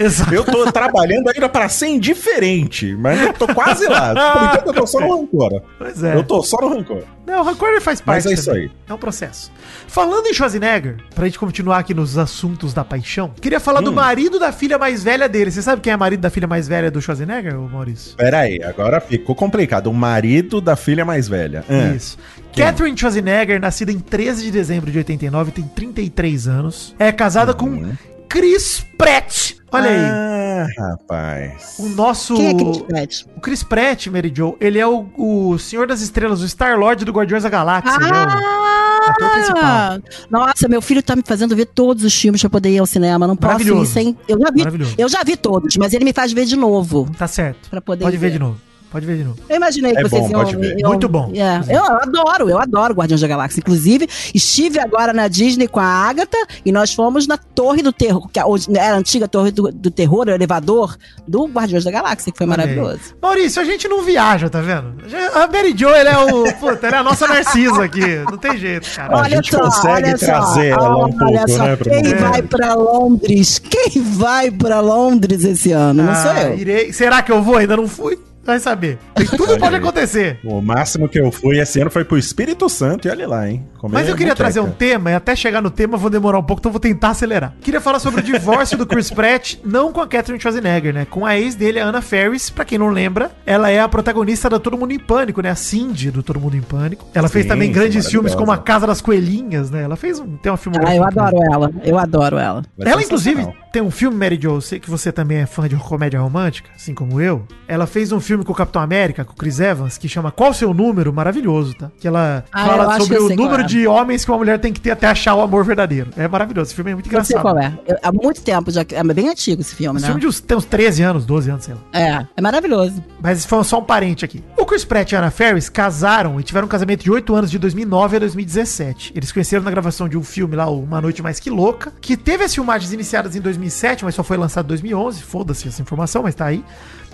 Exato. Eu tô trabalhando ainda pra ser indiferente, mas eu tô quase lá. Por enquanto eu tô só no rancor. Pois é. Eu tô só no rancor. Não, o rancor ele faz parte. Mas é isso também. aí. É um processo. Falando em Schwarzenegger, pra gente continuar aqui nos assuntos da paixão, queria falar Hum. do marido da filha mais velha dele. Você sabe quem é o marido da filha mais velha do Schwarzenegger, Maurício? Pera aí, agora ficou complicado. O marido da filha mais velha. Ah. Isso. Catherine Schwarzenegger, nascida em 13 de dezembro de 89, tem 33 anos. É casada com Chris Pratt. Olha aí. Ah, rapaz. O nosso. Quem é Chris Pratt? O Chris Pratt, Mary Jo, ele é o, o Senhor das Estrelas, o Star-Lord do Guardiões da Galáxia. é principal. Ah, nossa, meu filho tá me fazendo ver todos os filmes pra poder ir ao cinema. Não posso ir sem. Eu já vi, eu já vi todos, mas ele me faz ver de novo. Tá certo. Pra poder Pode ver ver. de novo. Pode ver de novo. Eu imaginei que É vocês bom, iam. pode ver. iam- Muito bom. É, eu adoro, eu adoro Guardiões da Galáxia. Inclusive, estive agora na Disney com a Agatha e nós fomos na Torre do Terror, que hoje era a antiga Torre do, do Terror, o elevador do Guardiões da Galáxia, que foi Olha aí. maravilhoso. Maurício, a gente não viaja, tá vendo? A Mary Jo, ele é o. Puta, ele é a nossa Narcisa aqui. Não tem jeito, cara. A gente consegue olha trazer ela um olha pouco, só, né, Quem vai pra Londres? Quem vai pra Londres esse ano? Não sou Ah, eu. irei. Será que eu vou? Ainda não fui? Vai saber. Tem- Tudo pode acontecer. O máximo que eu fui esse ano foi pro Espírito Santo e olha lá, hein? Comer Mas eu queria moqueca. trazer um tema, e até chegar no tema eu vou demorar um pouco, então vou tentar acelerar. Queria falar sobre o divórcio do Chris Pratt, não com a Catherine Schwarzenegger, né? Com a ex dele, a Anna Ferris. Pra quem não lembra, ela é a protagonista da Todo Mundo em Pânico, né? A Cindy do Todo Mundo em Pânico. Ela fez Sim, também grandes filmes como A Casa das Coelhinhas, né? Ela fez um, tem uma filmografia. Ah, eu adoro ela. Eu adoro ela. Vai Ela, inclusive. Tem um filme, Mary Jo, eu sei que você também é fã de comédia romântica, assim como eu. Ela fez um filme com o Capitão América, com o Chris Evans, que chama Qual o Seu Número? Maravilhoso, tá? Que ela Ah, fala sobre o número é. de homens que uma mulher tem que ter até achar o amor verdadeiro. É maravilhoso. Esse filme é muito Não sei engraçado. qual é. Eu- há muito tempo já. É bem antigo esse filme, Esse né? filme de uns, tem uns 13 anos, 12 anos, sei lá. É, é maravilhoso. Mas foi só um parente aqui. O Chris Pratt e a Anna Ferris casaram e tiveram um casamento de 8 anos de 2009 a 2017. Eles conheceram na gravação de um filme lá, Uma Noite Mais Que Louca, que teve as filmagens iniciadas em 2007, mas só foi lançado em 2011. Foda-se essa informação, mas tá aí.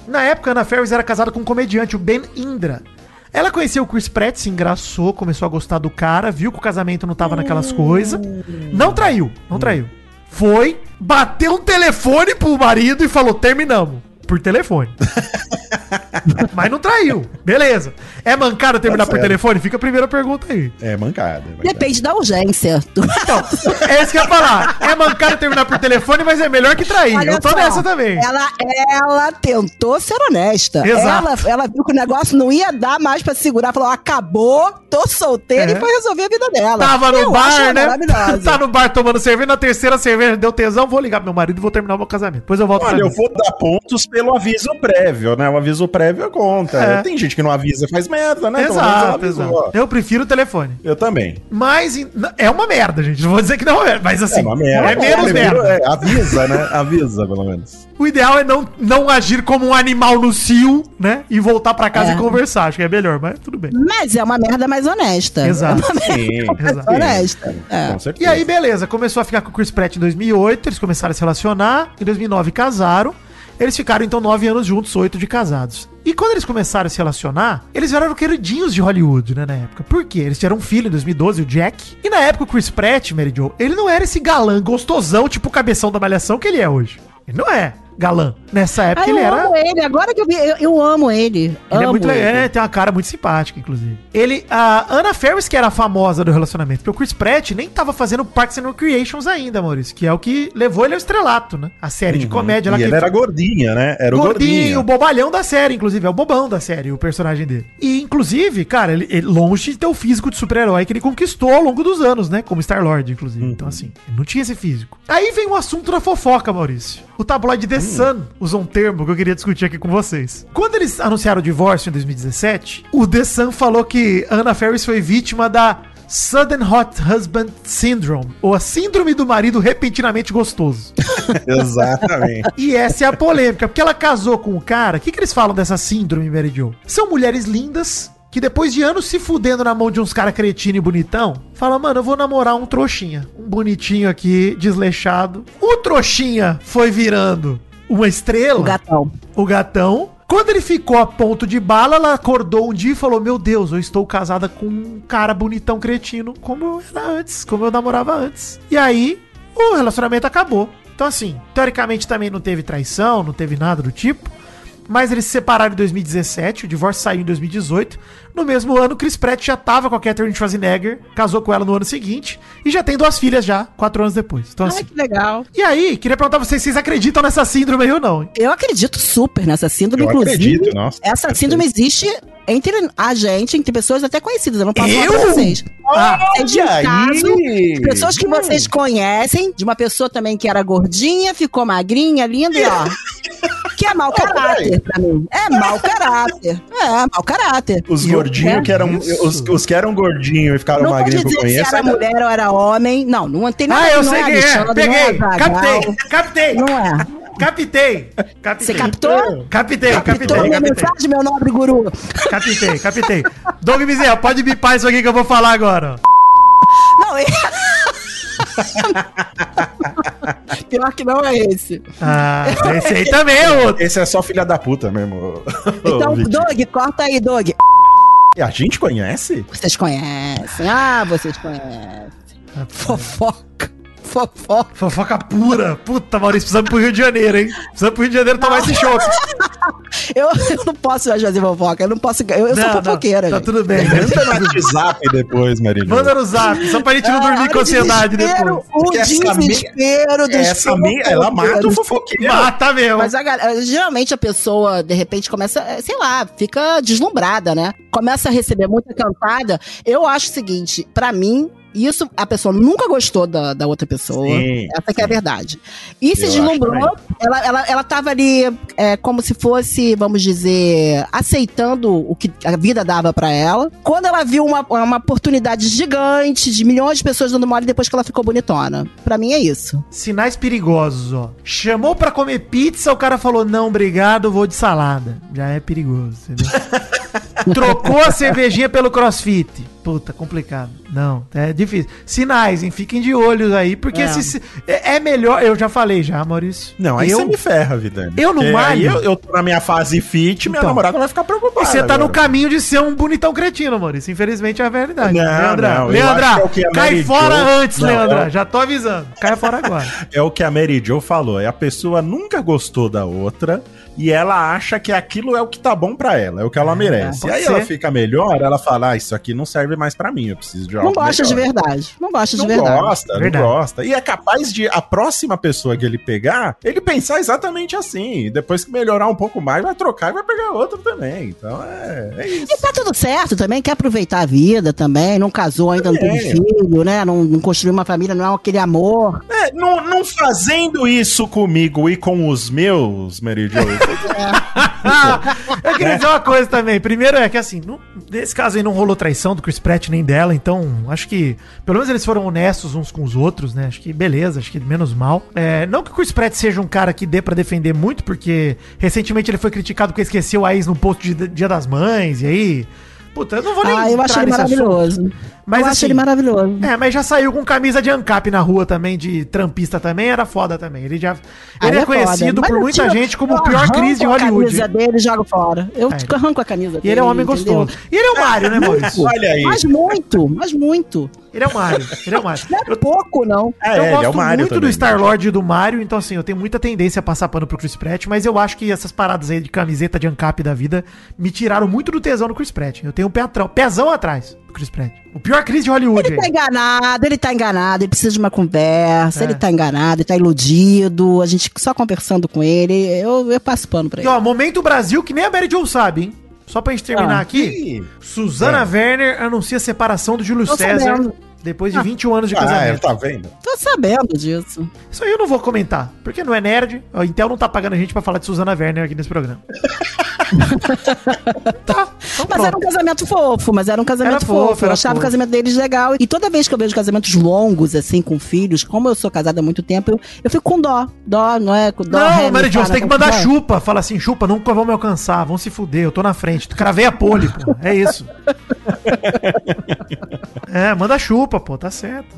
Na época, a Anna Ferris era casada com um comediante, o Ben Indra. Ela conheceu o Chris Pratt, se engraçou, começou a gostar do cara, viu que o casamento não tava naquelas coisas. Não traiu, não traiu. Foi, bateu um telefone pro marido e falou: terminamos. Por telefone. Mas não traiu. Beleza. É mancada terminar Tá por telefone? Fica a primeira pergunta aí. É mancada. é mancada. Depende da urgência. Então, é isso que eu ia falar. É mancada terminar por telefone, mas é melhor que trair. Olha eu tô só, nessa também. Ela, ela tentou ser honesta. Exato. Ela, ela viu que o negócio não ia dar mais pra segurar. Falou, acabou, tô solteira É. e foi resolver a vida dela. Tava no Eu bar, né? Tá no bar tomando cerveja, na terceira cerveja deu tesão, vou ligar pro meu marido e vou terminar o meu casamento. Depois eu volto Olha, pra eu vou dar pontos pelo aviso prévio, né? O aviso prévio conta. É. Tem gente que não avisa e faz merda, né? Exato, avisou. exato. Eu prefiro o telefone. Eu também. Mas é uma merda, gente. Não vou dizer que não é uma merda, mas assim, É uma merda. é menos merda. é, avisa, né? Avisa, pelo menos. O ideal é não, não agir como um animal no cio, né? E voltar pra casa É. e conversar. Acho que é melhor, mas tudo bem. Mas é uma merda mais honesta. Exato. É uma merda Sim, Exato. mais honesta. É. Com E certeza. aí, beleza, começou a ficar com o Chris Pratt em 2008, eles começaram a se relacionar, em 2009 casaram, eles ficaram então nove anos juntos, oito de casados. E quando eles começaram a se relacionar, eles viraram queridinhos de Hollywood, né, na época. Por quê? Eles tiveram um filho em 2012, o Jack, e na época o Chris Pratt, Mary Jo, ele não era esse galã gostosão, tipo o cabeção da malhação que ele é hoje. Ele não é galã. Nessa época Ah, eu ele era... amo ele. Agora que eu vi, eu, eu amo ele. Ele amo é muito legal, ele. é, tem uma cara muito simpática, inclusive. Ele, a Anna Ferris, que era a famosa do relacionamento, porque o Chris Pratt nem tava fazendo Parks and Recreations ainda, Maurício, que é o que levou ele ao estrelato, né? A série de comédia lá Uhum. E que ele era gordinha, né? Era o gordinho, gordinho. o bobalhão da série, inclusive, é o bobão da série, o personagem dele. E, inclusive, cara, ele, ele- longe de ter o físico de super-herói que ele conquistou ao longo dos anos, né? Como Star-Lord, inclusive. Uhum. Então, assim, ele não tinha esse físico. Aí vem o assunto da fofoca, Maurício. O tabloide. The Sun usou um termo que eu queria discutir aqui com vocês. Quando eles anunciaram o divórcio em 2017, o The Sun falou que Anna Ferris foi vítima da Sudden Hot Husband Syndrome, ou a síndrome do marido repentinamente gostoso. Exatamente. E essa é a polêmica, porque ela casou com o cara. O que, que eles falam dessa síndrome, Mary Jo? São mulheres lindas que depois de anos se fudendo na mão de uns cara cretino e bonitão, fala, mano, eu vou namorar um trouxinha. Um bonitinho aqui, desleixado. O trouxinha foi virando uma estrela. O gatão. O gatão. Quando ele ficou a ponto de bala, ela acordou um dia e falou: Meu Deus, eu estou casada com um cara bonitão cretino, como eu era antes, como eu namorava antes. E aí, o relacionamento acabou. Então, assim, teoricamente também não teve traição, não teve nada do tipo. Mas eles se separaram em 2017, o divórcio saiu em 2018. No mesmo ano, Chris Pratt já tava com a Catherine Schwarzenegger, casou com ela no ano seguinte e já tem duas filhas já, quatro anos depois. Então, Ai, assim. que legal. E aí, queria perguntar pra vocês, vocês acreditam nessa síndrome aí ou não? hein? Eu acredito super nessa síndrome, Eu inclusive. acredito, nossa, essa síndrome existe entre a gente, entre pessoas até conhecidas. Eu não posso falar Eu? pra vocês. Ah, É de um aí! caso de pessoas que vocês conhecem, de uma pessoa também que era gordinha, ficou magrinha, linda e ó. Que é mau caráter pra mim. É mau caráter. É, mau caráter. Os Eu gordinhos que eram. Os, os que eram gordinhos e ficaram Não magrinhos que eu dizer se conheço. era ainda- mulher ou era homem. Não, não tem nada Ah, eu sei é quem é. Peguei. é Zagal. captei. Captei. Não é. Captei. Captei. Você captou? Captei, Captou captei, minha captei. mensagem, meu nobre guru? Captei, captei. Doug Bezerra, pode bipar isso aqui que eu vou falar agora. Não, é... Pior que não é esse. Ah, esse aí também é outro. Esse é só filha da puta mesmo. Então. Doug, corta aí, Doug. A gente conhece? Vocês conhecem. Ah, vocês conhecem. Fofoca. Fofoca. Fofoca pura. Puta, Maurício, precisamos pro Rio de Janeiro, hein? Precisamos pro Rio de Janeiro tomar esse choque. Eu, eu não posso mais fazer fofoca. Eu não posso. Eu, eu sou Não, não, fofoqueira. Tá gente. tudo bem. Manda no WhatsApp depois, Marília. Manda no zap, só pra gente não dormir Olha com o ansiedade depois. O desespero dos Essa meia, ela mata o fofoqueiro. Mata mesmo. Mas a galera, geralmente a pessoa, de repente, começa, eh, sei lá, fica deslumbrada, né? Começa a receber muita cantada. Eu acho o seguinte, pra mim, isso a pessoa nunca gostou da, da outra pessoa. Sim, Essa que é a verdade. E se Eu deslumbrou, acho ela, ela, ela tava ali é, como se fosse, vamos dizer, aceitando o que a vida dava pra ela. Quando ela viu uma, uma oportunidade gigante de milhões de pessoas dando mole depois que ela ficou bonitona. Pra mim é isso. Sinais perigosos, ó. Chamou pra comer pizza, o cara falou, não, obrigado, vou de salada. Já é perigoso, entendeu? Trocou a cervejinha pelo crossfit. Puta, complicado. Não, é difícil. Sinais, hein? Fiquem de olhos aí, porque É. se- é, é melhor. Eu já falei já, Maurício. Não, aí eu, você me ferra, vida. eu não malho. Eu, eu tô na minha fase fit, minha Então. namorada vai ficar preocupada. Você tá no agora. caminho de ser um bonitão cretino, Maurício. Infelizmente é a verdade. Não, Leandra, não, Leandra, é cai fora Jo- antes, Não, Leandra. é- Já tô avisando. Cai fora agora. É o que a Mary Jo falou. É a pessoa nunca gostou da outra e ela acha que aquilo é o que tá bom pra ela, é o que ela merece. E aí ser. ela fica melhor, ela fala: ah, isso aqui não serve mais pra mim, eu preciso de Não algo gosta de melhor." verdade. Não gosta de Não verdade. gosta, Verdade. não gosta. E é capaz de a próxima pessoa que ele pegar, ele pensar exatamente assim. Depois que melhorar um pouco mais, vai trocar e vai pegar outra também. Então é, é isso. E tá tudo certo também, quer aproveitar a vida também, não casou ainda, não teve É. filho, né? Não, não construiu uma família, não é aquele amor. É, não, não fazendo isso comigo e com os meus, Mary Jo, eu queria dizer uma coisa também. Primeiro é que assim, não- nesse caso aí não rolou traição do Chris Pratt nem dela, então acho que pelo menos eles foram honestos uns com os outros, né? Acho que beleza, acho que menos mal. É, não que o Chris Pratt seja um cara que dê pra defender muito, porque recentemente ele foi criticado porque esqueceu a ex no post de Dia das Mães, e aí. Puta, eu não vou nem. Ah, eu acho entrar ele nesse assunto. maravilhoso. Mas eu assim, acho ele maravilhoso. É, mas já saiu com camisa de ANCAP na rua também, de trampista também, era foda também. Ele já. Ele é, foda. conhecido por eu muita tiro- gente como eu o pior crise de a Hollywood. camisa dele e jogo fora. Eu É. arranco a camisa dele. E ele é um homem entendeu? gostoso. E ele é o Mário, né, Maurício? Olha aí. Mas muito, mas muito. Ele é o Mário. Ele é o Mário. Não é pouco, não. É, eu ele gosto é o Mario muito do também. Star-Lord e do Mario, então assim, eu tenho muita tendência a passar pano pro Chris Pratt, mas eu acho que essas paradas aí de camiseta de ANCAP da vida me tiraram muito do tesão no Chris Pratt. Eu tenho um pé atrás, pezão atrás do Chris Pratt. O pior crise de Hollywood Ele tá aí. enganado, ele tá enganado, ele precisa de uma conversa, É. ele tá enganado, ele tá iludido, a gente só conversando com ele, eu, eu passo pano pra E ele. ó, momento Brasil que nem a Mary Jo sabe, hein? Só pra gente terminar Ah. aqui, Suzana Werner anuncia a separação do Júlio Tô César sabendo. depois de Ah. 21 anos de Ah, é, casamento. tá vendo? Tô sabendo disso. Isso aí eu não vou comentar, porque não é nerd. A Intel não tá pagando a gente pra falar de Suzana Werner aqui nesse programa. tá, então Mas pronto. era um casamento fofo, mas era um casamento Era fofo, fofo. Eu achava fofo. o casamento deles legal. E toda vez que eu vejo casamentos longos, assim, com filhos, como eu sou casada há muito tempo, eu, eu fico com dó. Dó, não é? Dó, Não, Mary Jo, você tem que mandar chupa. Fala assim, chupa, nunca vão me alcançar, vão se fuder, eu tô na frente. Cravei a pole, pô. É isso. é, manda chupa, pô, tá certo.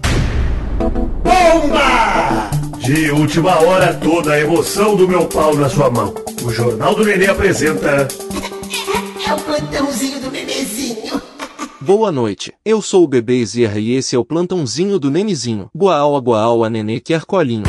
Bomba! De última hora, toda a emoção do meu pau na sua mão. O Jornal do Nenê apresenta. É o plantãozinho do bebezinho. Boa noite, eu sou o bebê Zerra e esse é o plantãozinho do Nenizinho. Boaua boaua nenê quer colinho.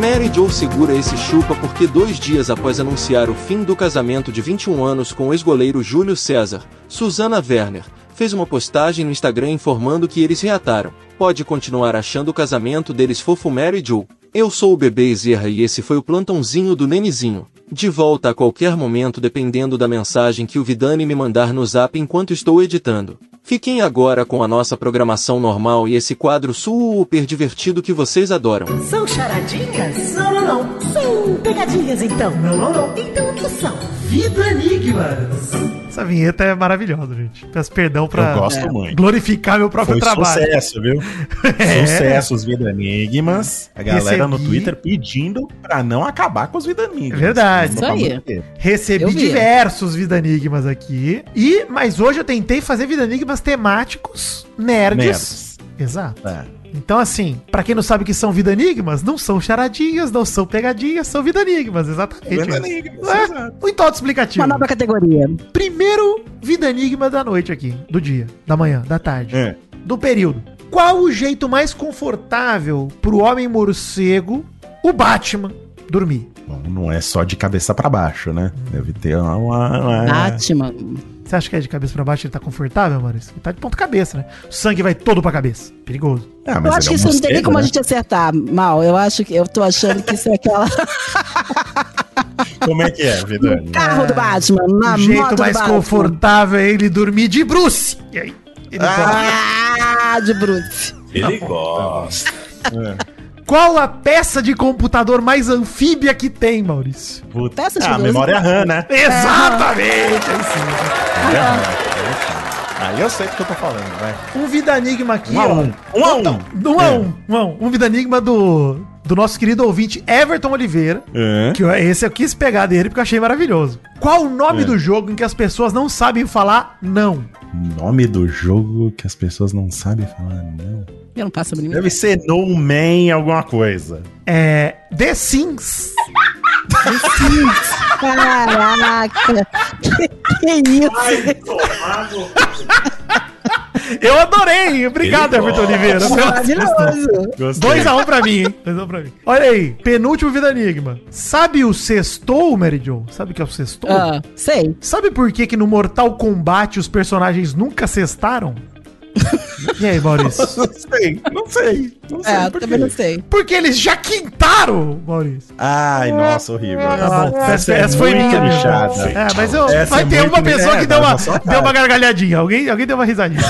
Mary Joe segura esse chupa porque dois dias após anunciar o fim do casamento de 21 anos com o ex-goleiro Júlio César, Susana Werner, fez uma postagem no Instagram informando que eles reataram. Pode continuar achando o casamento deles fofo Mary Joe. Eu sou o bebê Zerra e esse foi o plantãozinho do Nenizinho. De volta a qualquer momento dependendo da mensagem que o Vidani me mandar no zap enquanto estou editando. Fiquem agora com a nossa programação normal e esse quadro super divertido que vocês adoram. São charadinhas? Não, não, não. São pegadinhas, então? Não, não, não. Então o que são? Vida Enigmas. Essa vinheta é maravilhosa, gente. Peço perdão pra Eu gosto é, muito. glorificar meu próprio Foi trabalho. sucesso, viu? É. Sucesso os Vida Enigmas. A galera no Recebi. Twitter pedindo pra não acabar com os Vida Enigmas. Verdade. Isso aí. Recebi diversos Vida Enigmas aqui. E, mas hoje eu tentei fazer Vida Enigmas temáticos nerds. Nerds. Exato. É. Então, assim, pra quem não sabe o que são Vida Enigmas, não são charadinhas, não são pegadinhas, são Vida Enigmas, exatamente. Vida Enigmas, É, exato. muito autoexplicativo. Uma nova categoria. Primeiro Vida Enigma da noite aqui, do dia, da manhã, da tarde, É. do período. Qual o jeito mais confortável pro homem morcego, o Batman, dormir? Bom, não é só de cabeça pra baixo, né? Deve ter uma. uma- uma- Batman. Você acha que é de cabeça pra baixo ele tá confortável, Maurício? Ele tá de ponta cabeça, né? O sangue vai todo pra cabeça. Perigoso. Ah, Eu acho ele que é um isso não tem nem como a né? gente acertar mal. Eu acho que eu tô achando que isso é aquela Como é que é, Vidani? carro do Batman, na o jeito moto mais do Batman. confortável é ele dormir de Bruce. E aí? Ele Ah, de Bruce. Ele gosta. Qual a peça de computador mais anfíbia que tem, Maurício? Puta. De Ah, Deus. memória RAM, né? Exatamente! aí sim. Memória RAM. Aí eu sei o que eu tô falando, vai. Um vida enigma aqui, Um a ó. um. Um a um. Um a É. um. Um a um. Um vida enigma do, do nosso querido ouvinte Everton Oliveira. É. Que eu- esse eu quis pegar dele porque eu achei maravilhoso. Qual o nome É. do jogo em que as pessoas não sabem falar não? Nome do jogo que as pessoas não sabem falar, não. Eu não passo a mínima. Deve ser No Man alguma coisa. É. The Sims. Caraca. Que, que isso? Eu adorei! Obrigado, Everton Oliveira. Maravilhoso. Gostei. 2x1 pra mim, hein? 2x1 pra mim. Olha aí, penúltimo Vida Enigma. Sabe o sextou, Mary Jo? Sabe o que é o sextou? Ah, sei. Sabe por que que no Mortal Kombat os personagens nunca cestaram? E aí, Maurício? Não sei, não sei. Não sei É, por também quê. não sei. Porque eles já quintaram, Maurício. Ai, nossa, horrível. Tá bom, essa, é essa foi minha. nichada. É, mas eu, Essa vai é ter uma pessoa que é, deu uma, deu uma gargalhadinha. Alguém, alguém deu uma risadinha.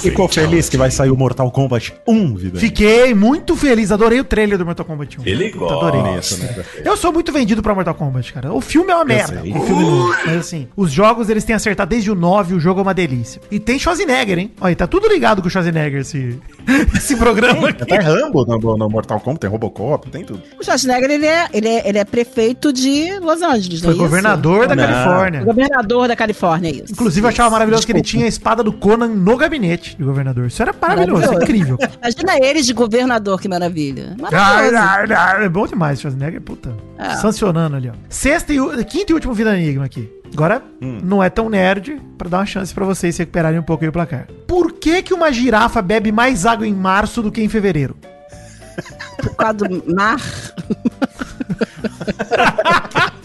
Ficou feliz que vai sair o Mortal Kombat 1, vida? Fiquei muito feliz. Adorei o trailer do Mortal Kombat 1. Ele Puta, Adorei. gosta. né? Eu sou muito vendido pra Mortal Kombat, cara. O filme é uma merda. sei. O filme não. Mas assim, os jogos eles têm acertado desde o 9, o jogo é uma delícia. E tem Schwarzenegger, hein? Olha, tá tudo ligado com o Schwarzenegger esse, esse programa aqui. Até Rambo no, no Mortal Kombat, tem Robocop, tem tudo. O Schwarzenegger, ele é, ele é, ele é prefeito de Los Angeles, não Foi é isso? governador da Não. Califórnia. Governador da Califórnia, é isso. Inclusive, eu achava Isso. maravilhoso que ele Desculpa. tinha a espada do Conan no gabinete de governador. Isso era maravilhoso, isso é incrível. Imagina ele de governador, que maravilha. Maravilhoso. É bom demais, Schwarzenegger, puta. É. Sancionando ali, ó. Sexta e quinto e último Vida Enigma aqui. Agora, não é tão nerd pra dar uma chance pra vocês se recuperarem um pouco aí o placar. Por que que uma girafa bebe mais água em março do que em fevereiro? Por causa do mar.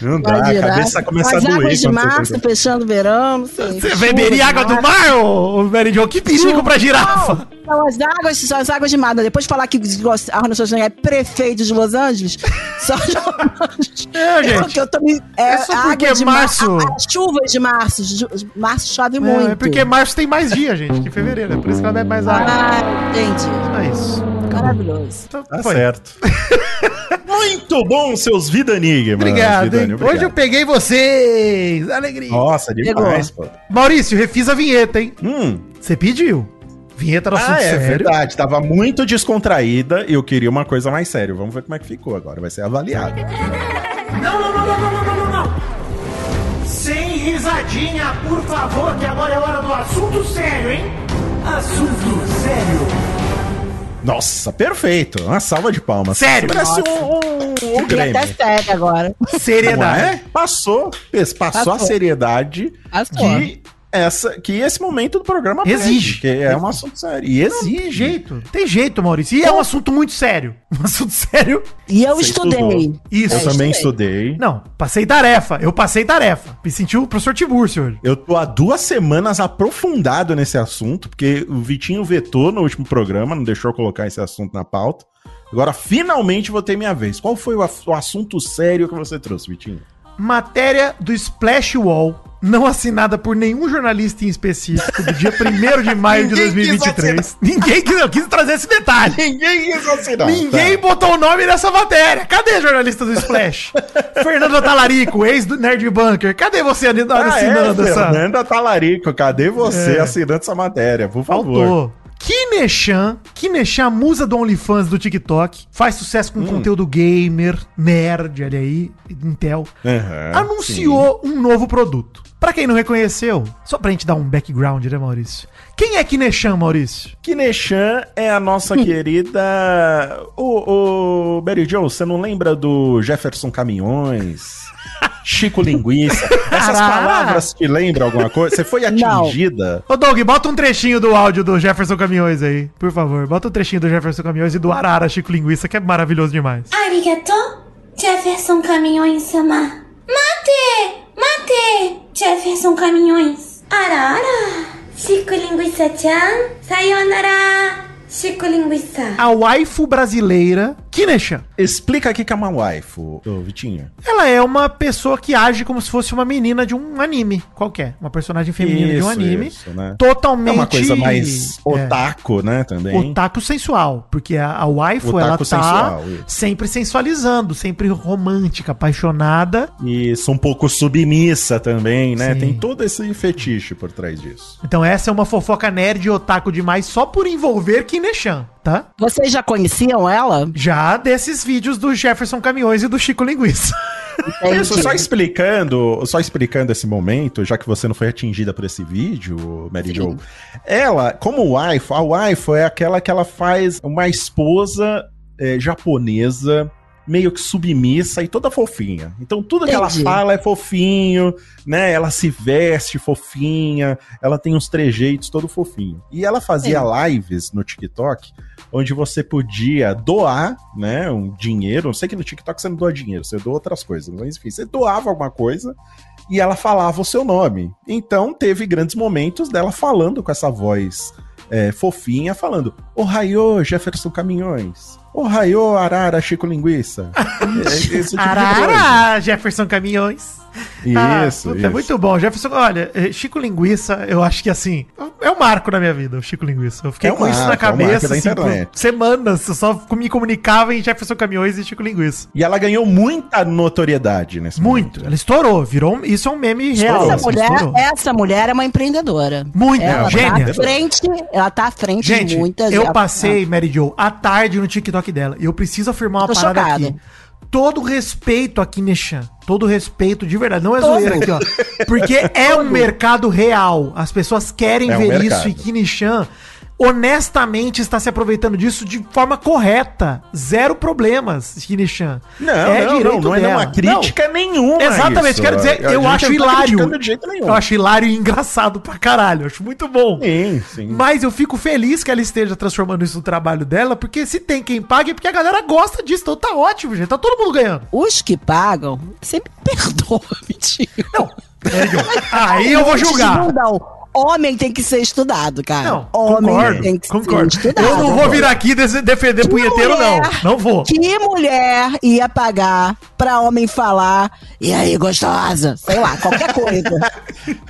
Não dá, a cabeça começa a As doer. águas de março, fechando o verão, não sei. Você beberia água do mar, ô, Mary Jo? Que perigo pra girafa! Não, as águas, são as águas de mar. Depois de falar que Arnold Schwarzenegger é prefeito de Los Angeles, só. É, gente. eu tô me, é, É só água porque de março- Mar, as chuvas de março. Março chove muito. Não, é porque março tem mais dia, gente, que fevereiro. É por isso que ela bebe mais água. Ah, entendi. É isso. Maravilhoso. Então, Tá foi. certo. Muito bom, seus Vida Enigma. Obrigado, obrigado, Hoje eu peguei vocês. Alegria. Nossa, demais, pô. Maurício, refiz a vinheta, hein? Hum. Você pediu. Vinheta era ah, assunto é sério. verdade. Tava muito descontraída e eu queria uma coisa mais séria. Vamos ver como é que ficou agora. Vai ser avaliado. Não, não, não, não, não, não, não, não. Sem risadinha, por favor, que agora é hora do assunto sério, hein? Assunto sério. Nossa, perfeito. Uma salva de palmas. Sério? Parece Nossa. um, o E Grêmio. até sério agora. Não Seriedade. é? Passou, Pes, passou, a Passou. seriedade Passou. que, essa, que esse momento do programa pede, Exige. Que é um assunto sério. E Tem exige. jeito. Tem jeito, Maurício. E é um assunto muito sério. Um assunto sério. E eu Você estudei. estudou. Isso. Eu também estudei. estudei. Não, passei tarefa. Eu passei tarefa. Me senti o professor Tiburcio hoje. Eu tô há duas semanas aprofundado nesse assunto, porque o Vitinho vetou no último programa, não deixou eu colocar esse assunto na pauta. Agora, finalmente, vou ter minha vez. Qual foi o assunto sério que você trouxe, Vitinho? Matéria do Splash Wall, não assinada por nenhum jornalista em específico, do dia 1 de maio de Ninguém quis 2023. Ninguém quis, quis trazer esse detalhe. Ninguém quis assinar. Ninguém tá. botou o nome nessa matéria. Cadê jornalista do Splash? Fernando Talarico, ex do Nerd Bunker. Cadê você assinando Ah, é, essa? Fernanda Talarico, cadê você É. assinando essa matéria, por favor? Faltou. Kineshan, Kineshan, musa do OnlyFans do TikTok, faz sucesso Hum. com conteúdo gamer, nerd, olha aí, Intel, Aham, anunciou um novo produto. Pra quem não reconheceu, só pra gente dar um background, né, Maurício? Quem é Kineshan, Maurício? Kineshan é a nossa querida. O, o Mary Jo, você não lembra do Jefferson Caminhões? Chico Linguiça? Essas Caraca! palavras te lembram alguma coisa? Você foi Não. atingida? Ô, Doug, bota um trechinho do áudio do Jefferson Caminhões aí, por favor. Bota um trechinho do Jefferson Caminhões e do Arara Chico Linguiça, que é maravilhoso demais. Arigato, Jefferson Caminhões-sama. Mate! Mate! Jefferson Caminhões. Arara! Chico Linguiça-chan. Sayonara! Chico Linguiça. A waifu brasileira, Kineshan. Explica aqui que é uma waifu, ô Vitinho. Ela é uma pessoa que age como se fosse uma menina de um anime qualquer. Uma personagem feminina de um Isso, anime. isso, né? Totalmente. É uma coisa mais é, otaku, né, também. Otaku sensual. Porque a, a waifu, Otaku ela tá sensual, isso. sempre sensualizando, sempre romântica, apaixonada. Isso, um pouco submissa também, né? Sim. Tem todo esse fetiche por trás disso. Então essa é uma fofoca nerd e otaku demais só por envolver Kineshan, tá? Vocês já conheciam ela? Já desses vídeos do Jefferson Caminhões e do Chico Linguiça. Isso, só explicando, só explicando esse momento, já que você não foi atingida por esse vídeo, Mary Jo. Ela, como waifu, a waifu é aquela que ela faz uma esposa eh, japonesa meio que submissa e toda fofinha. Então tudo que ela Entendi. fala é fofinho, né? Ela se veste fofinha, ela tem uns trejeitos todo fofinho. E ela fazia lives no TikTok onde você podia doar, né, um dinheiro. Eu sei que no TikTok você não doa dinheiro, você doa outras coisas, mas enfim, você doava alguma coisa e ela falava o seu nome. Então teve grandes momentos dela falando com essa voz é, fofinha, falando: Ô Raiô, Jefferson Caminhões. Ô Raiô, Arara, Chico Linguiça. É, esse tipo. Arara, Jefferson Caminhões. Isso, puta, isso. É muito bom. Jefferson, olha, eh, Chico Linguiça, eu acho que assim, é um marco na minha vida, o Chico Linguiça. Eu fiquei É um com isso na marco, é um cabeça marco da assim, por semanas. Eu só me comunicava em Jefferson Caminhões e Chico Linguiça. E ela ganhou muita notoriedade nesse Muito. Ela estourou, virou. um- Isso é um meme real. Essa assim, mulher, estourou. essa mulher é uma empreendedora. Muito, Ela gênia. tá à frente, ela tá à frente Gente, de muitas. eu ela- passei, Mary Jo, à tarde no TikTok dela. E eu preciso afirmar uma Tô parada chocada. aqui. Todo respeito aqui, Nechan. Todo respeito, de verdade. Não é Todo. zoeira aqui, ó. Porque é um mercado real. As pessoas querem É um ver mercado. isso. E Kinichan, honestamente, está se aproveitando disso de forma correta. Zero problemas, Kinichan. Não, não, não, não é uma crítica nenhuma. Exatamente, isso. quero dizer, A eu acho não tá hilário. criticando de jeito nenhum. Eu acho hilário e engraçado pra caralho. Eu acho muito bom. Sim, sim. Mas eu fico feliz que ela esteja transformando isso no trabalho dela, porque se tem quem pague é porque a galera gosta disso. Então tá ótimo, gente. Tá todo mundo ganhando. Os que pagam, sempre perdoa, mentira. Não. Aí eu vou julgar. Não, homem tem que ser estudado, cara. Não, homem concordo, tem que concordo. ser estudado. Eu não vou vir aqui defender Que punheteiro, não. mulher- Não vou. Que mulher ia pagar pra homem falar, e aí, gostosa? Sei lá, qualquer coisa.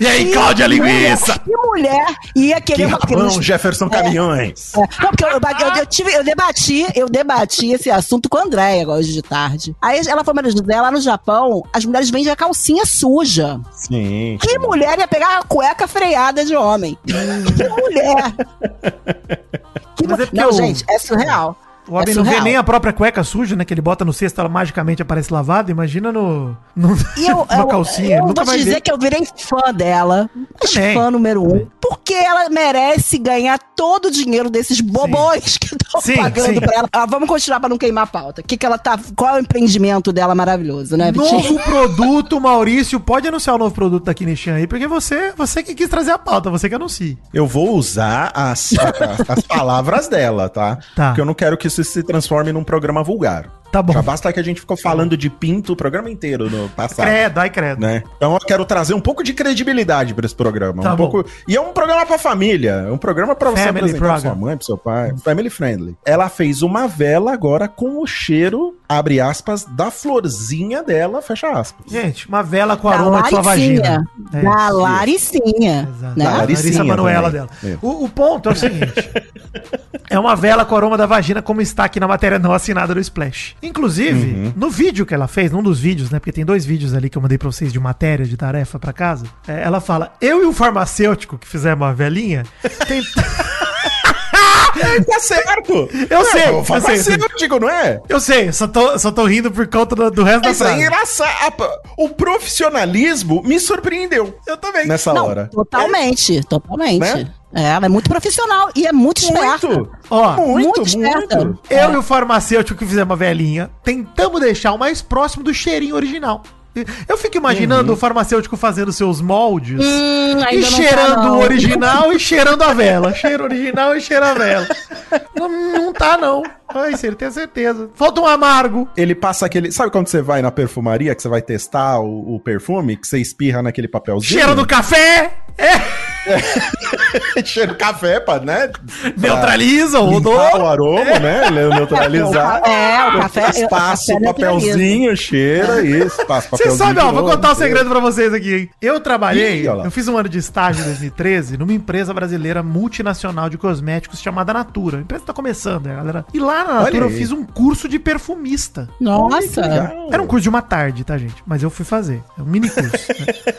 E aí, Que Cláudia Linguiça? Que mulher ia Que querer rabão, Jefferson Caminhões. É, Não, porque eu, eu, eu tive, eu debati, eu debati esse assunto com a Andréia hoje de tarde. Aí ela foi me dizer, lá no Japão, as mulheres vendem a calcinha suja. Sim. Que mulher ia pegar a cueca freada de homem? que mulher? Que Mas é Não, o- gente, é surreal. O homem É não vê nem a própria cueca suja, né? Que ele bota no cesto, ela magicamente aparece lavada. Imagina no, no E eu, numa eu, calcinha. eu Nunca vou vai te dizer ver. que eu virei fã dela. Mas Também. fã número um. Porque ela merece ganhar todo o dinheiro desses bobões que estão Sim, pagando sim. pra ela. Ah, vamos continuar pra não queimar a pauta. Que que ela tá, qual é o empreendimento dela maravilhoso, né, Vitinho? Novo produto, Maurício. Pode anunciar o novo produto da Kineshan aí, porque você, você que quis trazer a pauta, você que anuncia. Eu vou usar as, a- as palavras dela, tá? Tá. Porque eu não quero que isso se transforme num programa vulgar. Tá bom. Já basta que a gente ficou falando de pinto o programa inteiro no passado. Credo, ai credo. Né? Então eu quero trazer um pouco de credibilidade pra esse programa. Tá um bom. pouco... E é um programa pra família. É um programa pra você Family apresentar pra program. sua mãe, pro seu pai. Family friendly. Ela fez uma vela agora com o cheiro, abre aspas, da florzinha dela, fecha aspas. Gente, uma vela com Da aroma de sua vagina. É. Da Laricinha. Exato. Né? Da A Larissa Laricinha Manoela também. dela. É. O, o ponto é o seguinte: é uma vela com aroma da vagina, como está aqui na matéria não assinada do Splash. Inclusive, Uhum. no vídeo que ela fez, num dos vídeos, né? Porque tem dois vídeos ali que eu mandei pra vocês de matéria, de tarefa pra casa. é, ela fala: Eu e o farmacêutico que fizemos uma velinha. Tem... Tá certo! Eu sei, É, o eu sei, eu sei. farmacêutico, não é? Eu sei, só tô, só tô rindo por conta do, do resto da Mas é frase. engraçado. O profissionalismo me surpreendeu. Eu também. Nessa Não, hora. totalmente, totalmente. Né? É, ela é muito profissional e é muito esperta. Muito! Ó, muito, muito esperta. muito. Eu e o farmacêutico que fizemos uma velhinha tentamos deixar o mais próximo do cheirinho original. Eu fico imaginando o farmacêutico fazendo seus moldes Hum, e tá, cheirando não. o original e cheirando a vela. Cheiro original e cheiro a vela. Não, não tá, não. Ai, tem certeza. Falta um amargo. Ele passa aquele. Sabe quando você vai na perfumaria que você vai testar o, o perfume, que você espirra naquele papelzinho? Cheiro do café! É! cheiro café, pra, né? Neutraliza o odor. o aroma, né? Ele Neutralizar. É, o café- Depois Passa o o café papelzinho, cheira isso. Passa o Você sabe, ó, vou contar um segredo pra vocês aqui, hein? Eu trabalhei, Ih, eu fiz um ano de estágio em 2013 numa empresa brasileira multinacional de cosméticos chamada Natura. A empresa tá começando, né, galera? E lá na Natura eu fiz um curso de perfumista. Nossa. Era um curso de uma tarde, tá, gente? Mas eu fui fazer. É um mini curso. né?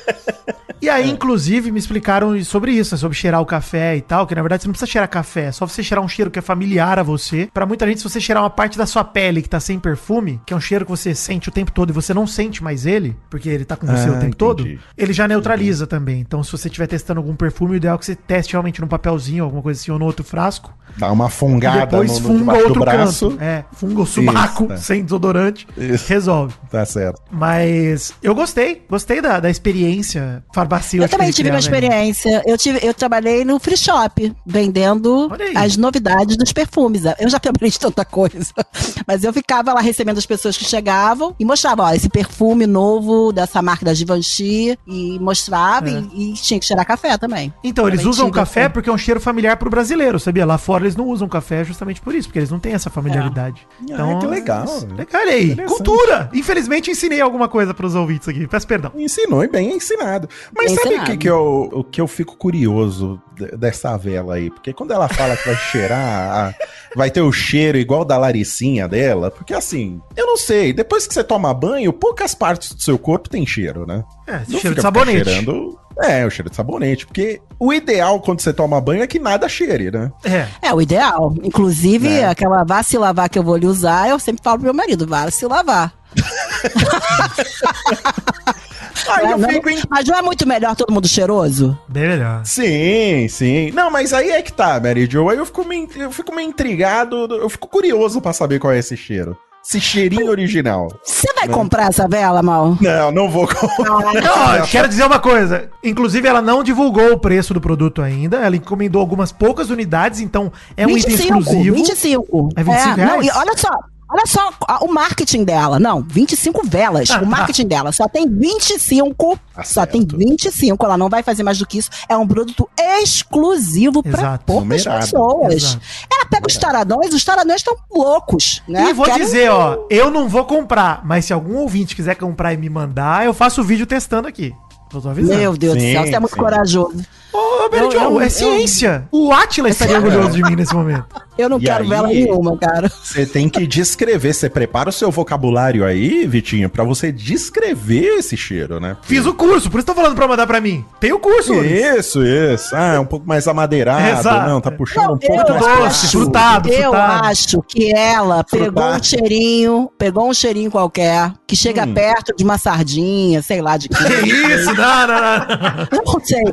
E aí, inclusive, me explicaram sobre isso, sobre cheirar o café e tal, que na verdade você não precisa cheirar café, é só você cheirar um cheiro que é familiar a você. Pra muita gente, se você cheirar uma parte da sua pele que tá sem perfume, que é um cheiro que você sente o tempo todo e você não sente mais ele, porque ele tá com você Ah, o tempo entendi. todo, ele já neutraliza também. Então, se você estiver testando algum perfume, o ideal é que você teste realmente num papelzinho, alguma coisa assim, ou no outro frasco. Dá uma E fungada depois no, no funga outro braço. canto. É, funga o subaco Isso, é. sem desodorante. Isso. Resolve. Tá certo. Mas eu gostei, gostei da, da experiência farmacêutica. Eu também tive criar uma experiência. Eu, tive, eu trabalhei no free shop, vendendo as novidades dos perfumes. Eu já trabalhei de tanta coisa. Mas eu ficava lá recebendo as pessoas que chegavam e mostrava, ó, esse perfume novo dessa marca da Givenchy. E mostrava É. e, e tinha que cheirar café também. Então, eles usam tive, café assim. porque é um cheiro familiar pro brasileiro, sabia? Lá fora eles não usam café justamente por isso, porque eles não têm essa familiaridade. Ah, que legal. Legal, olha aí. Cultura! Infelizmente, ensinei alguma coisa pros ouvintes aqui. Peço perdão. Ensinou e bem ensinado. Mas Bem sabe o que, que, eu, o que eu fico curioso de- dessa vela aí? Porque quando ela fala que vai cheirar, vai ter o cheiro igual da Laricinha dela, porque assim, eu não sei, depois que você toma banho, poucas partes do seu corpo tem cheiro, né? É, Não cheiro de sabonete. cheirando- É, o cheiro de sabonete, porque o ideal quando você toma banho é que nada cheire, né? É. É o ideal. Inclusive, Né? aquela vá se lavar que eu vou lhe usar, eu sempre falo pro meu marido, vá se lavar. Aí eu Não, fico em Mas não é muito melhor todo mundo cheiroso? Bem melhor. Sim, sim. Não, mas aí é que tá, Mary Jo. Aí eu fico meio, eu fico meio intrigado, eu fico curioso pra saber qual é esse cheiro. Esse cheirinho original. Você vai comprar essa vela, Mal? Não, não vou comprar. Não, eu quero dizer uma coisa. Inclusive, ela não divulgou o preço do produto ainda. Ela encomendou algumas poucas unidades, então é um item exclusivo. 25. É 25 não, reais? e olha só. Olha só a- o marketing dela. Não, 25 velas. Ah, o marketing dela só tem 25. Tá só tem 25. Ela não vai fazer mais do que isso. É um produto exclusivo para poucas Numerado. pessoas. Exato. Ela pega os taradões, os taradões estão loucos, né? E vou Querem- dizer, ó, eu não vou comprar, mas se algum ouvinte quiser comprar e me mandar, eu faço o vídeo testando aqui. Eu tô avisando. Meu Deus Sim, do céu, você é muito sim. corajoso. Ô, Eu- eu- é eu- ciência. O Atila estaria orgulhoso de mim nesse momento. Eu não E quero aí- vela nenhuma, cara. Você tem que descrever. Você prepara o seu vocabulário aí, Vitinho, pra você descrever esse cheiro, né? Fiz o curso, por isso tô falando pra mandar pra mim. Tem o curso. Isso, isso. Ah, é um pouco mais amadeirado. Exato. Não, tá puxando Não, um pouco eu mais doce, acho, frutado, eu frutado. acho que ela pegou Frutado. um cheirinho, pegou um cheirinho qualquer, que chega perto de uma sardinha, sei lá de quê. Que isso? Não, não, não. Não sei.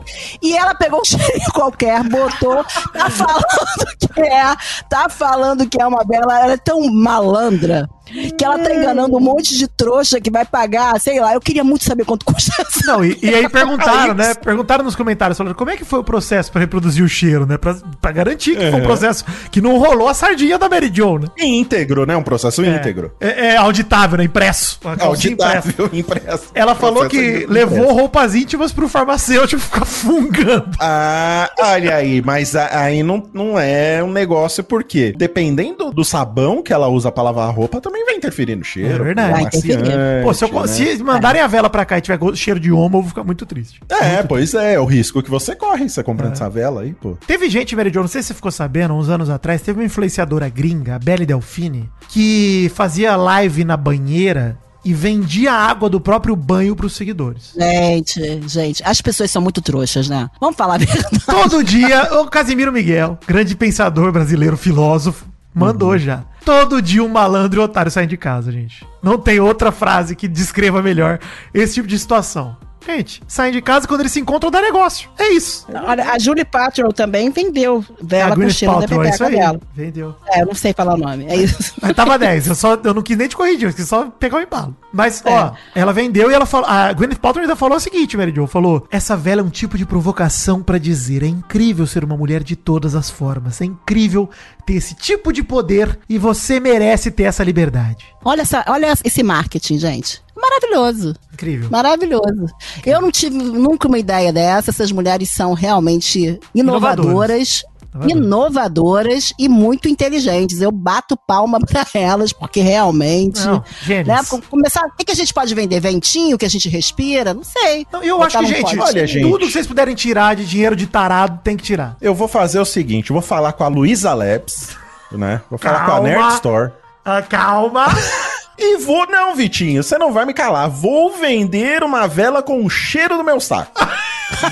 E ela pegou um cheirinho qualquer, botou, tá falando que é, tá falando que é uma bela, ela é tão malandra. Que ela tá enganando um monte de trouxa que vai pagar, sei lá, eu queria muito saber quanto custa essa. Não, e, e aí perguntaram, né? Perguntaram nos comentários, falaram, como é que foi o processo pra reproduzir o cheiro, né? Pra, pra garantir que foi um processo que não rolou a sardinha da Mary Jo, né? íntegro, né? Um processo íntegro. É, é auditável, né? Impresso. Auditável, impresso. Ela falou que impresso. levou roupas íntimas pro farmacêutico ficar fungando. Ah, olha aí, mas aí não, não é um negócio, porque dependendo do sabão que ela usa pra lavar a roupa, também vai interferir no cheiro. É verdade. Vai interferir. amaciante, Pô, se, eu, né? se mandarem a vela pra cá e tiver cheiro de homo, eu vou ficar muito triste. É, pois é, é o risco que você corre você comprando essa vela aí, pô. Teve gente, Mary Jo, não sei se você ficou sabendo, uns anos atrás, teve uma influenciadora gringa, a Belly Delfine, que fazia live na banheira e vendia a água do próprio banho pros seguidores. Gente, gente, as pessoas são muito trouxas, né? Vamos falar a verdade. Todo dia, o Casimiro Miguel, grande pensador brasileiro, filósofo, mandou já. Todo dia um malandro e um otário saem de casa, gente. Não tem outra frase que descreva melhor esse tipo de situação. Gente, saem de casa quando eles se encontram dá negócio. É isso. Olha, a Julie Patrol também vendeu vela com cheiro da Paltrow, é isso pepeca aí. dela. Vendeu. É, eu não sei falar o nome. É isso. Mas tava 10, eu, só, eu não quis nem te corrigir, eu quis só pegar o embalo. Mas, ó, ela vendeu e ela falou. A Gwyneth Paltrow ainda falou o seguinte, Mary Jo, falou: essa vela é um tipo de provocação pra dizer. É incrível ser uma mulher de todas as formas. É incrível ter esse tipo de poder e você merece ter essa liberdade. Olha, essa, olha esse marketing, gente. Maravilhoso. Incrível. Maravilhoso. Eu não tive nunca uma ideia dessa. Essas mulheres são realmente inovadoras. Inovadoras e muito inteligentes. Eu bato palma pra elas, porque realmente. Não, né, com- começar. O que, a gente pode vender? Ventinho que a gente respira? Não sei. Não, eu Botar acho que, gente, olha, gente. tudo que vocês puderem tirar de dinheiro de tarado, tem que tirar. Eu vou fazer o seguinte, vou falar com a Luísa Labs, né? Vou falar com a. Nerd Store. Ah, calma. E vou, não, Vitinho, você não vai me calar. Vou vender uma vela com o cheiro do meu saco.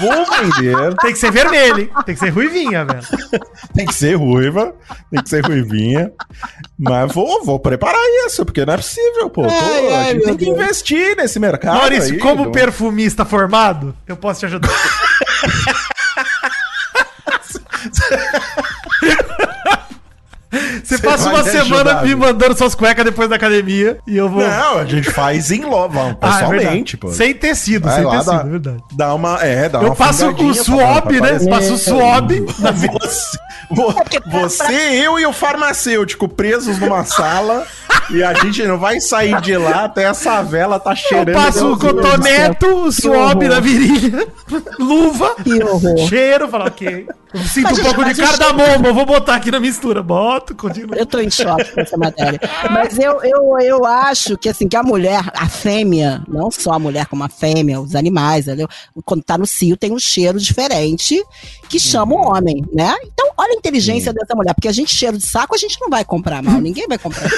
Vou vender. tem que ser vermelho, hein? Tem que ser ruivinha, velho. Tem que ser ruiva, tem que ser ruivinha. Mas vou, vou preparar isso, porque não é possível, pô. Ai, ai, a gente meu tem que Deus. investir nesse mercado. Maurício, aí, como perfumista formado, eu posso te ajudar. Você passa uma semana ajudar, me viu? mandando suas cuecas depois da academia e eu vou. Não, a gente faz em logo, Ah, é pessoalmente, pô. Sem tecido, Vai sem lá, tecido, dá- é verdade. Dá uma, é, dá Eu uma passo o fungadinha pra- swab, pra né? parecer- Passo o swab. na. Você, vo- você, eu e o farmacêutico presos numa sala e a gente não vai sair de lá até essa vela tá Eu cheirando. passo o cotoneto, o swab na virilha, luva, cheiro, fala, ok. Eu sinto Mas, um gente, pouco de o cardamomo, eu vou botar aqui na mistura. Boto, continua. Eu tô em choque com essa matéria. Mas eu, eu, eu acho que assim, que a mulher, a fêmea, não só a mulher como a fêmea, os animais, entendeu? Quando tá no cio tem um cheiro diferente que chama o homem, né? Então, olha a inteligência dessa mulher, porque a gente cheiro de saco, a gente não vai comprar mal, ninguém vai comprar.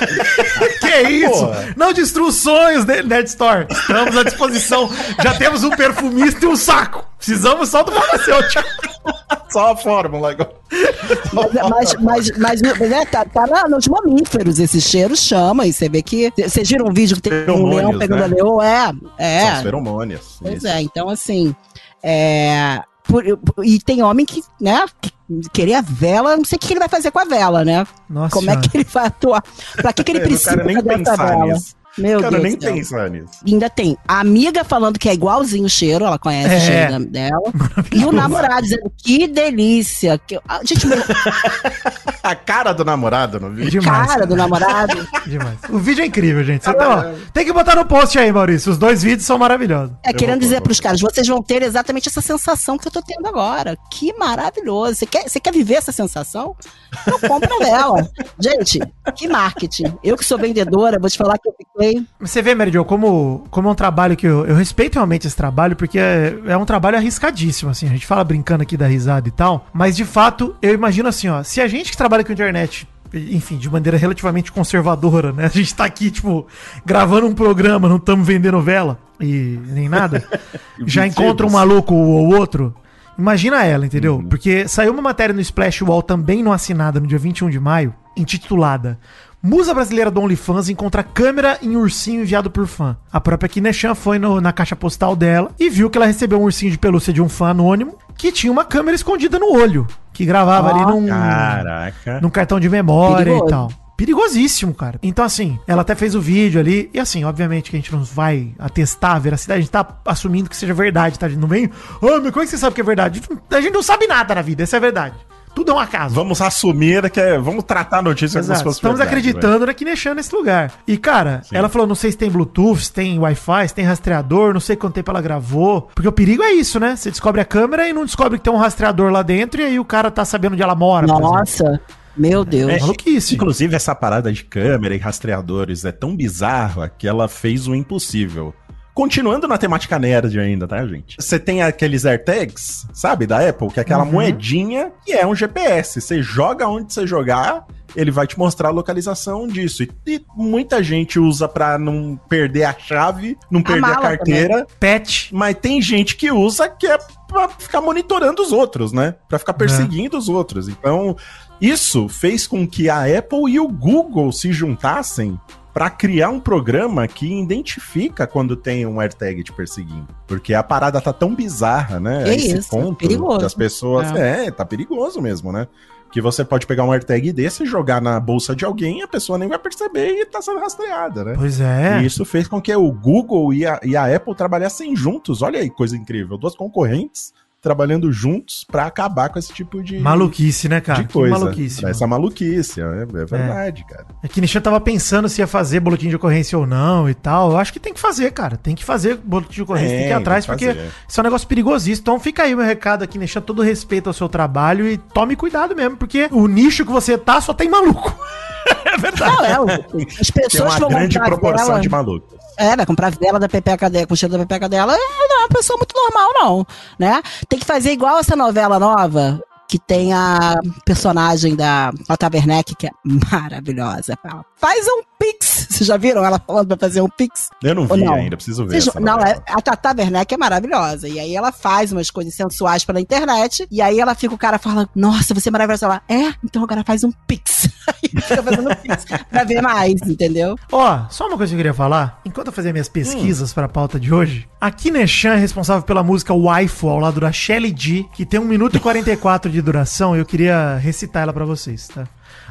Que isso? Pô. Não destrua os sonhos, Nerd Store. Estamos à disposição. Já temos um perfumista e um saco. Precisamos só do farmacêutico. Só a fórmula agora. Mas, mas, mas, mas, né, tá, tá na- nos mamíferos, esse cheiro chama, e você vê que. Vocês viram um vídeo que tem um leão pegando né? a leoa? É, é. São as feromônias. Pois Isso. é, então assim, é, por- e tem homem que, né, que querer a vela, não sei o que ele vai fazer com a vela, né? Nossa Como é que ele vai atuar? Pra que, que ele precisa dessa pensar vela? nisso. Meu Quero Deus nem do céu. pensar nisso. Ainda tem a amiga falando que é igualzinho o cheiro, ela conhece É. o cheiro dela. E o namorado dizendo que delícia. Que, ah, gente, meu A cara do namorado no vídeo. Demais. cara do namorado. Demais. O vídeo é incrível, gente. Você tá, ó, tem que botar no post aí, Maurício. Os dois vídeos são maravilhosos. É, querendo dizer pros caras, vocês vão ter exatamente essa sensação que eu tô tendo agora. Que maravilhoso. Você quer, você quer viver essa sensação? Então compra vela. Gente, que marketing. Eu que sou vendedora, vou te falar que eu fiquei sei. Você vê, Mary Jo, como, como é um trabalho que eu, eu respeito realmente esse trabalho, porque é, é um trabalho arriscadíssimo, assim. A gente fala brincando aqui da risada e tal, mas de fato, eu imagino assim, ó, se a gente que trabalha com internet enfim, de maneira relativamente conservadora, né? A gente tá aqui, tipo, gravando um programa, não estamos vendendo vela e nem nada. já encontra um maluco ou outro. Imagina ela, entendeu? Uhum. Porque saiu uma matéria no Splash Wall também não assinada no dia 21 de maio, intitulada Musa brasileira do OnlyFans encontra câmera em ursinho enviado por fã. A própria Kineshan foi no- na caixa postal dela e viu que ela recebeu um ursinho de pelúcia de um fã anônimo que tinha uma câmera escondida no olho, que gravava ali num, Caraca. num cartão de memória Perigoso. e tal. Perigosíssimo, cara. Então, assim, ela até fez o vídeo ali. E, assim, obviamente que a gente não vai atestar a veracidade. A gente tá assumindo que seja verdade, tá? A gente não vem. Ah, mas como é que você sabe que é verdade? A gente não- A gente não sabe nada na vida, essa é a verdade. Tudo é um acaso. Vamos assumir que é. Vamos tratar a notícia como se Exato. fosse Estamos verdade, acreditando na Kineshan nesse lugar. E, cara, ela falou: não sei se tem Bluetooth, se tem Wi-Fi, se tem rastreador, não sei quanto tempo ela gravou. Porque o perigo é isso, né? Você descobre a câmera e não descobre que tem um rastreador lá dentro, e aí o cara tá sabendo onde ela mora. Nossa, meu Deus. É, Maluquice. Inclusive, essa parada de câmera e rastreadores é tão bizarra que ela fez o impossível. Continuando na temática nerd ainda, tá, gente? Você tem aqueles AirTags, sabe, da Apple, que é aquela Uhum. moedinha que é um GPS. Você joga onde você jogar, ele vai te mostrar a localização disso. E, e muita gente usa pra não perder a chave, não perder a, carteira. Pet. Mas tem gente que usa que é pra ficar monitorando os outros, né? Pra ficar perseguindo os outros. Então, isso fez com que a Apple e o Google se juntassem pra criar um programa que identifica quando tem um AirTag te perseguindo. Porque a parada tá tão bizarra, né? Que esse isso, ponto perigoso. das pessoas. É. tá perigoso mesmo, né? Que você pode pegar um AirTag desse, jogar na bolsa de alguém e a pessoa nem vai perceber e tá sendo rastreada, né? Pois é. E isso fez com que o Google e a, e a Apple trabalhassem juntos. Olha aí, coisa incrível. Duas concorrentes trabalhando juntos pra acabar com esse tipo de, Maluquice, né, cara? de coisa. Que maluquice. Essa maluquice, é, é verdade, cara. É que Nishan tava pensando se ia fazer boletim de ocorrência ou não e tal. Eu acho que tem que fazer, cara. Tem que fazer boletim de ocorrência, tem que ir Tem, atrás, tem que porque isso é um negócio perigosíssimo. Então fica aí o meu recado aqui, Nishan. Todo respeito ao seu trabalho e tome cuidado mesmo, porque o nicho que você tá só tem maluco. é verdade. Não, é, as Tem pessoas uma vão grande proporção vela- de malucos. É, vai comprar vela da pepeca dela, com cheiro da pepeca dela, é, não é uma pessoa muito normal, não, né? Tem que fazer igual essa novela nova, que tem a personagem da Tata Werneck, que é maravilhosa. Fala, Faz um pix. Vocês já viram ela falando pra fazer um pix? Eu não vi não? ainda, preciso ver. Vocês- não, é, a Tata Werneck é maravilhosa. E aí ela faz umas coisas sensuais pela internet. E aí ela fica, o cara fala, nossa, você é maravilhosa. Ela, é? Então agora faz um pix. Aí fica fazendo pix pra ver mais, entendeu? Ó, só uma coisa que eu queria falar. Enquanto eu fazia minhas pesquisas para a pauta de hoje, a Kineshan é responsável pela música Waifu ao lado da Shelly D, que tem 1 minuto e 44 de duração, e eu queria recitar ela pra vocês, tá?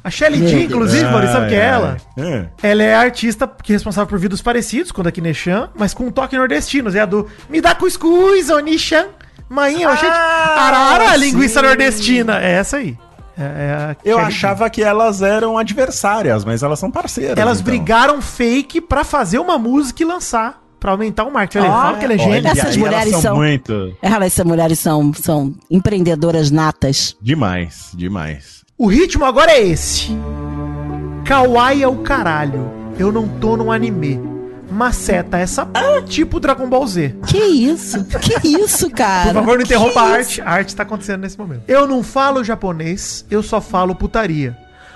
A Shelly D, inclusive, Maurício, sabe o que é ela? É. Ela é a artista que é responsável por vídeos parecidos com a da Kineshan, mas com um toque nordestino. É a do Me dá cuscuz, ô Nishan. Mainha. Ah, Arara, linguiça sim. nordestina. É essa aí. É, é Eu achava que elas eram adversárias, mas elas são parceiras. Elas então. brigaram fake pra fazer uma música e lançar. Pra aumentar o marketing. Olha, fala que ele é Olha, gênio. Essas mulheres são- muito Elas, essas mulheres são, são empreendedoras natas. demais, demais. O ritmo agora é esse. Kawaii é o caralho. Eu não tô num anime. Maceta essa p... tipo Dragon Ball Z. Que isso? Que isso, cara? Por favor, não Que interrompa a isso? arte. A arte tá acontecendo nesse momento. Eu não falo japonês, eu só falo putaria.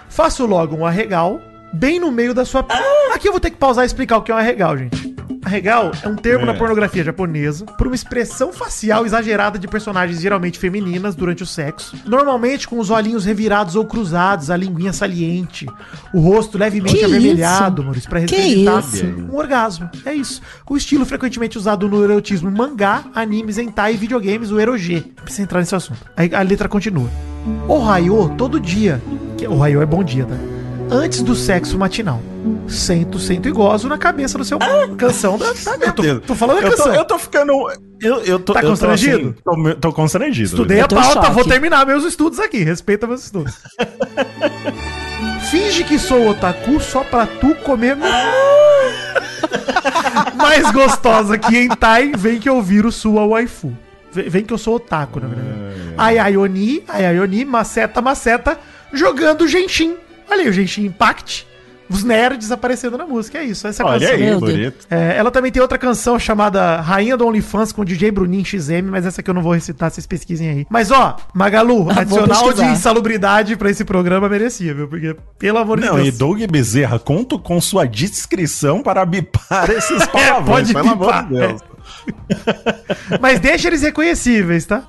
Faço logo um arregal, bem no meio da sua. p- Aqui eu vou ter que pausar e explicar o que é um arregal, gente. Arregal é um termo É. na pornografia japonesa para uma expressão facial exagerada de personagens geralmente femininas durante o sexo. Normalmente com os olhinhos revirados ou cruzados, a linguinha saliente, o rosto levemente Que avermelhado, isso? Maurício, para representar um orgasmo. É isso. O estilo frequentemente usado no erotismo mangá, animes, hentai e videogames, o eroge. Precisa entrar nesse assunto. Aí a letra continua. Ohio, todo dia. Que, Ohio é bom dia, tá? Antes do sexo matinal. Sento, sento e gozo na cabeça do seu... Canção da... da eu tô, tô falando a Eu tô, canção. eu tô ficando. Eu, eu tô, Tá eu tô, constrangido? assim, tô, tô constrangido. Estudei a pauta, vou terminar meus estudos aqui. Respeita meus estudos. Finge que sou otaku só pra tu comer. Mais gostosa que hentai, vem que eu viro sua waifu. Vem vem que eu sou otaku, na verdade. Ai, ai, oni, ai, ai, oni, maceta, maceta, jogando Genshin. Olha aí o Genshin Impact. Os nerds aparecendo na música, é isso. Essa é a Olha canção. aí, Deus. bonito. É, ela também tem outra canção chamada Rainha do OnlyFans com o DJ Bruninho XM, mas essa que eu não vou recitar, vocês pesquisem aí. Mas ó, Magalu, Ah, adicional de insalubridade pra esse programa merecia, viu? Porque, pelo amor de Não, e Deus. Doug Bezerra, conto com sua discrição para bipar esses palavrões, pode pelo amor bipar, de Deus. Mas deixa eles reconhecíveis, tá?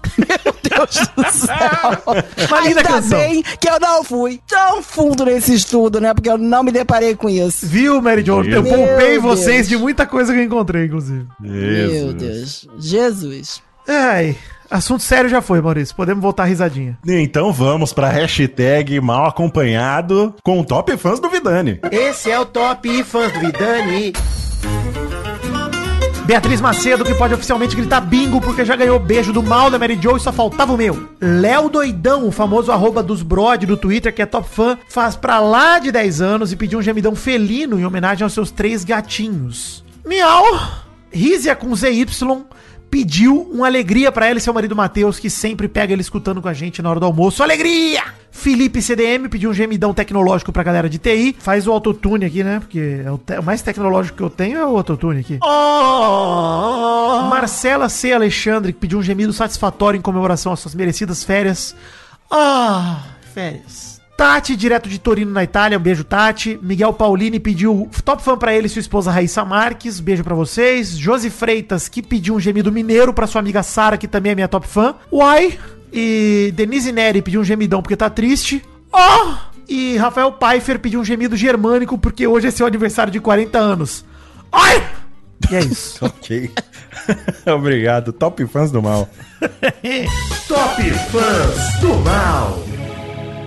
Deus do céu. Uma linda Ainda canção. bem que eu não fui tão fundo nesse estudo, né? Porque eu não me deparei com isso. Viu, Mary Jo? Eu Meu poupei Deus. vocês de muita coisa que eu encontrei, inclusive. Meu Deus. Jesus. Ai, assunto sério já foi, Maurício. Podemos voltar a risadinha. Então vamos pra hashtag mal acompanhado com o top fãs do Vidani. Esse é o Top Fãs do Vidani. Beatriz Macedo, que pode oficialmente gritar bingo porque já ganhou beijo do mal da Mary Jo e só faltava o meu. Léo Doidão, o famoso arroba dos brod do Twitter, que é top fã, faz pra lá de 10 anos e pediu um gemidão felino em homenagem aos seus três gatinhos. Miau! Rízia com ZY pediu uma alegria pra ela e seu marido Matheus, que sempre pega ele escutando com a gente na hora do almoço. Alegria! Felipe CDM pediu um gemidão tecnológico pra galera de TI. Faz o autotune aqui, né? Porque é o, te- o mais tecnológico que eu tenho é o autotune aqui. Marcela C. Alexandre pediu um gemido satisfatório em comemoração às suas merecidas férias. Ah, férias. Tati, direto de Torino, na Itália. Um beijo, Tati. Miguel Paulini pediu top fã pra ele e sua esposa Raíssa Marques. Beijo pra vocês. Josi Freitas, que pediu um gemido mineiro pra sua amiga Sara, que também é minha top fã. Uai. E Denise Neri pediu um gemidão porque tá triste. Oh! E Rafael Pfeiffer pediu um gemido germânico porque hoje é seu aniversário de 40 anos. Ai! E é isso. Ok. Obrigado, top fãs do mal. Top Fãs do Mal.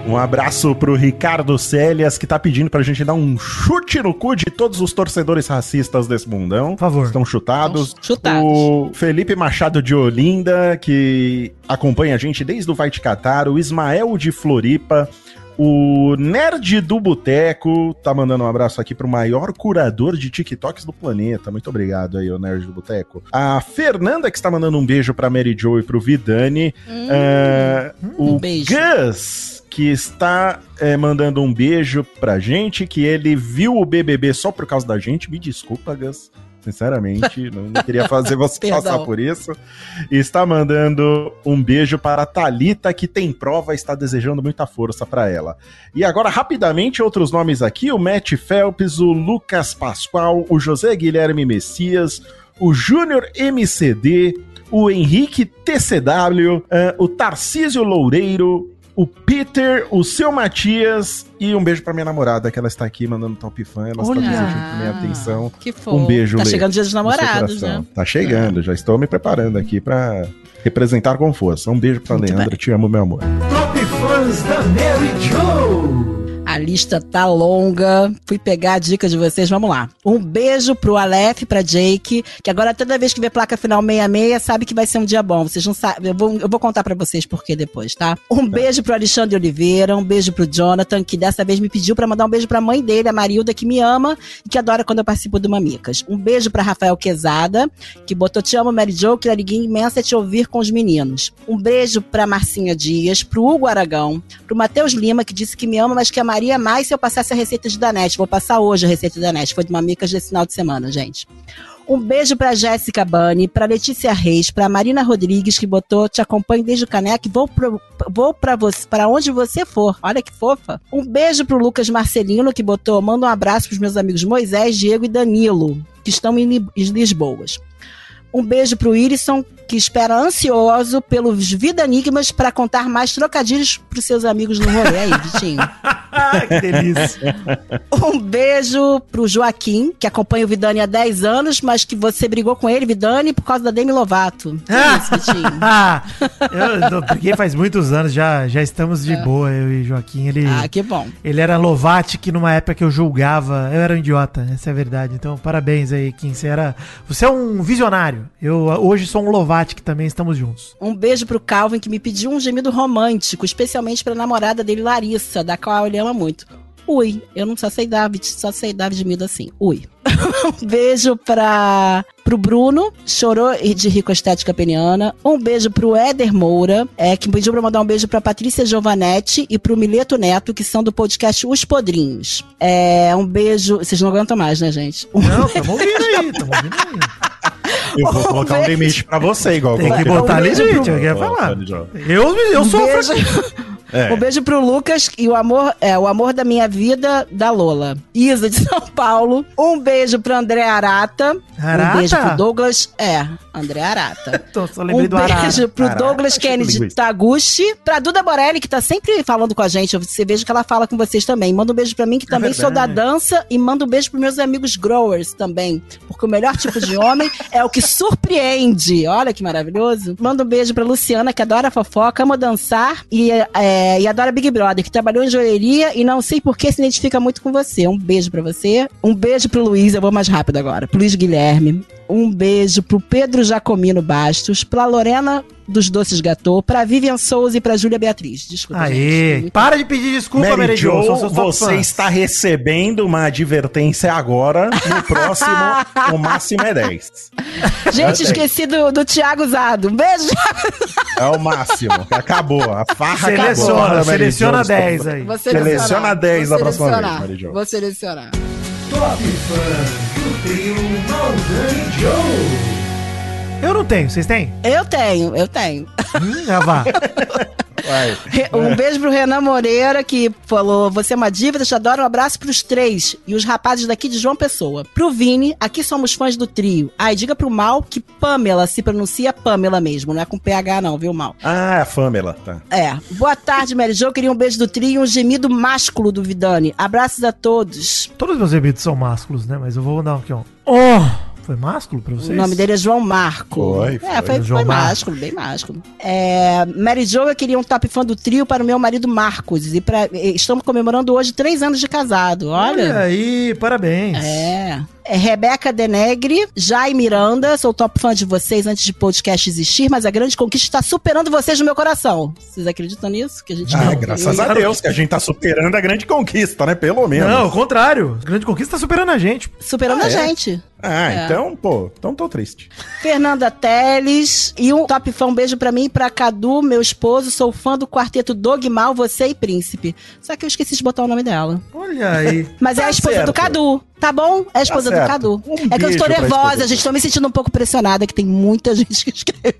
Um abraço pro Ricardo Célias, que tá pedindo pra gente dar um chute no cu de todos os torcedores racistas desse mundão. Por favor. Estão chutados. Estão chutados. O Felipe Machado de Olinda, que acompanha a gente desde o Vai Te Catar. O Ismael de Floripa. O Nerd do Boteco tá mandando um abraço aqui pro maior curador de TikToks do planeta. Muito obrigado aí, o Nerd do Boteco. A Fernanda, que está mandando um beijo pra Mary Jo e pro Vidani. É, o beijo. Gus, que está é, mandando um beijo pra gente, que ele viu o BBB só por causa da gente. Me desculpa, Gus. Sinceramente, não, não queria fazer você passar por isso. E está mandando um beijo para a Thalita, que tem prova e está desejando muita força para ela. E agora, rapidamente, outros nomes aqui: o Matt Phelps, o Lucas Pascoal, o José Guilherme Messias, o Júnior MCD, o Henrique TCW, eh, o Tarcísio Loureiro, o Peter, o seu Matias e um beijo pra minha namorada, que ela está aqui mandando top fã, ela Olha. está desejando minha atenção. Que fofo. Um beijo, Tá Lê, chegando o dia dos namorados, né? Tá chegando, já estou me preparando aqui pra representar com força. Um beijo pra Muito Leandra, bem. te amo, meu amor. Top Fãs da Mary Jo. A lista tá longa. Fui pegar a dica de vocês, vamos lá. Um beijo pro Aleph, pra Jake, que agora toda vez que vê placa final 66, sabe que vai ser um dia bom. Vocês não sabem. Eu vou, eu vou contar pra vocês por que depois, tá? Um beijo pro Alexandre Oliveira, um beijo pro Jonathan, que dessa vez me pediu pra mandar um beijo pra mãe dele, a Marilda, que me ama e que adora quando eu participo do Mamicas. Um beijo pra Rafael Quezada, que botou Te amo, Mary Jo, que alegria imensa é te ouvir com os meninos. Um beijo pra Marcinha Dias, pro Hugo Aragão, pro Matheus Lima, que disse que me ama, mas que amaria mais se eu passasse a receita de Danete. Vou passar hoje a receita de Danete. Foi de Mamicas desse final de semana, gente. Um beijo pra Jéssica Bani, pra Letícia Reis, pra Marina Rodrigues, que botou Te acompanho desde o caneco vou, pro, vou pra, você, pra onde você for. Olha que fofa. Um beijo pro Lucas Marcelino, que botou Manda um abraço pros meus amigos Moisés, Diego e Danilo, que estão em, Li- em Lisboas. Um beijo pro Irisson, que espera ansioso pelos Vida Enigmas pra contar mais trocadilhos pros seus amigos no rolê. Aí, Vitinho. que delícia. Um beijo pro Joaquim, que acompanha o Vidani há 10 anos, mas que você brigou com ele, Vidani, por causa da Demi Lovato. Que isso, Vitinho? Ah, eu, briguei faz muitos anos, já, já estamos de boa, eu e Joaquim. Ele, Ah, que bom. ele era Lovatic numa época que eu julgava. Eu era um idiota, essa é a verdade. Então, parabéns aí, Kim. Você, era, você é um visionário. Eu ah, hoje sou um Lovatic também, estamos juntos. Um beijo pro Calvin, que me pediu um gemido romântico, especialmente pra namorada dele, Larissa, da qual ele ama muito. Ui. Eu não só sei David, só sei David Mildo assim. Ui. um beijo pra, pro Bruno, chorou de rico estética peniana. Um beijo pro Éder Moura, é, que pediu pra mandar um beijo pra Patrícia Giovanetti e pro Mileto Neto, que são do podcast Os Podrinhos. É, um beijo. Vocês não aguentam mais, né, gente? Um Não, tamo ouvindo aí, tamo ouvindo aí. Eu vou colocar um limite pra você, igual Tem que botar Um beijo limite, eu ia falar. Eu, eu Um sou beijo, É. um beijo pro Lucas e o amor, é, o amor da minha vida da Lola. Isa de São Paulo. Um beijo pro André Arata. Arata? Um beijo pro Douglas. É, André Arata. Então, só lembrei um do Arara. beijo pro Arara, Douglas que Kennedy. Taguchi. Pra Duda Borelli, que tá sempre falando com a gente. Você veja que ela fala com vocês também. Manda um beijo pra mim, que também sou da dança. E manda um beijo pros meus amigos growers também. Porque o melhor tipo de homem é o que surpreende. Olha que maravilhoso. Manda um beijo pra Luciana, que adora fofoca, ama dançar e, é, e adora Big Brother, que trabalhou em joalheria e não sei por que se identifica muito com você. Um beijo pra você. Um beijo pro Luiz, eu vou mais rápido agora. Pro Luiz Guilherme. Um beijo pro Pedro Jacomino Bastos, pra Lorena dos Doces Gatô, pra Vivian Souza e pra Júlia Beatriz. Desculpa, Aê, gente. para de pedir desculpa, Mary Mary Jo. Jo, você fãs. está recebendo uma advertência agora. No próximo, o máximo é 10. Gente, esqueci do, do Thiago Zado. Um beijo. É o máximo. Acabou. A farra Seleciona, acabou. seleciona Jo. 10 aí. Vou Seleciona 10 da Vou próxima vez. Mary Jo. Vou selecionar. Top Fãs do trio Maldani Joe. Eu não tenho, vocês têm? Eu tenho, eu tenho. Hum, já vá. Vai. Um beijo pro Renan Moreira, que falou: Você é uma dívida, te adoro. Um abraço pros três e os rapazes daqui de João Pessoa. Pro Vini, aqui somos fãs do trio. Ah, e diga pro Mal que Pamela se pronuncia Pamela mesmo, não é com PH, não, viu, Mal? Ah, a Pamela, tá. É. Boa tarde, Mary Jo. Queria um beijo do trio e um gemido másculo do Vidani. Abraços a todos. Todos os meus bebidos são másculos, né? Mas eu vou dar aqui, ó. Oh! Foi másculo pra vocês? O nome dele é João Marco. Foi, É, foi. foi, João foi másculo, bem másculo. É, Mary Jo, eu queria um top fã do trio para o meu marido Marcos. E pra, estamos comemorando hoje três anos de casado. Olha Olha. aí, parabéns. É. É Rebeca Denegre, Jai Miranda, sou top fã de vocês antes de podcast existir, mas a grande conquista está superando vocês no meu coração. Vocês acreditam nisso? Que a gente Ah, não- graças a Deus que a gente tá superando a grande conquista, né? Pelo menos. Não, ao contrário. Grande Conquista tá superando a gente. Superando Ah, a é? gente. Ah, É. então, pô, então tô triste. Fernanda Teles. E um top fã, um beijo pra mim e pra Cadu, meu esposo. Sou fã do quarteto Dogmal, Você e Príncipe. Só que eu esqueci de botar o nome dela. Olha aí. Mas é Tá a esposa certo. do Cadu, tá bom? É a esposa do certo. Cadu. Um é que eu estou nervosa, gente. Tô me sentindo um pouco pressionada, que tem muita gente que escreveu.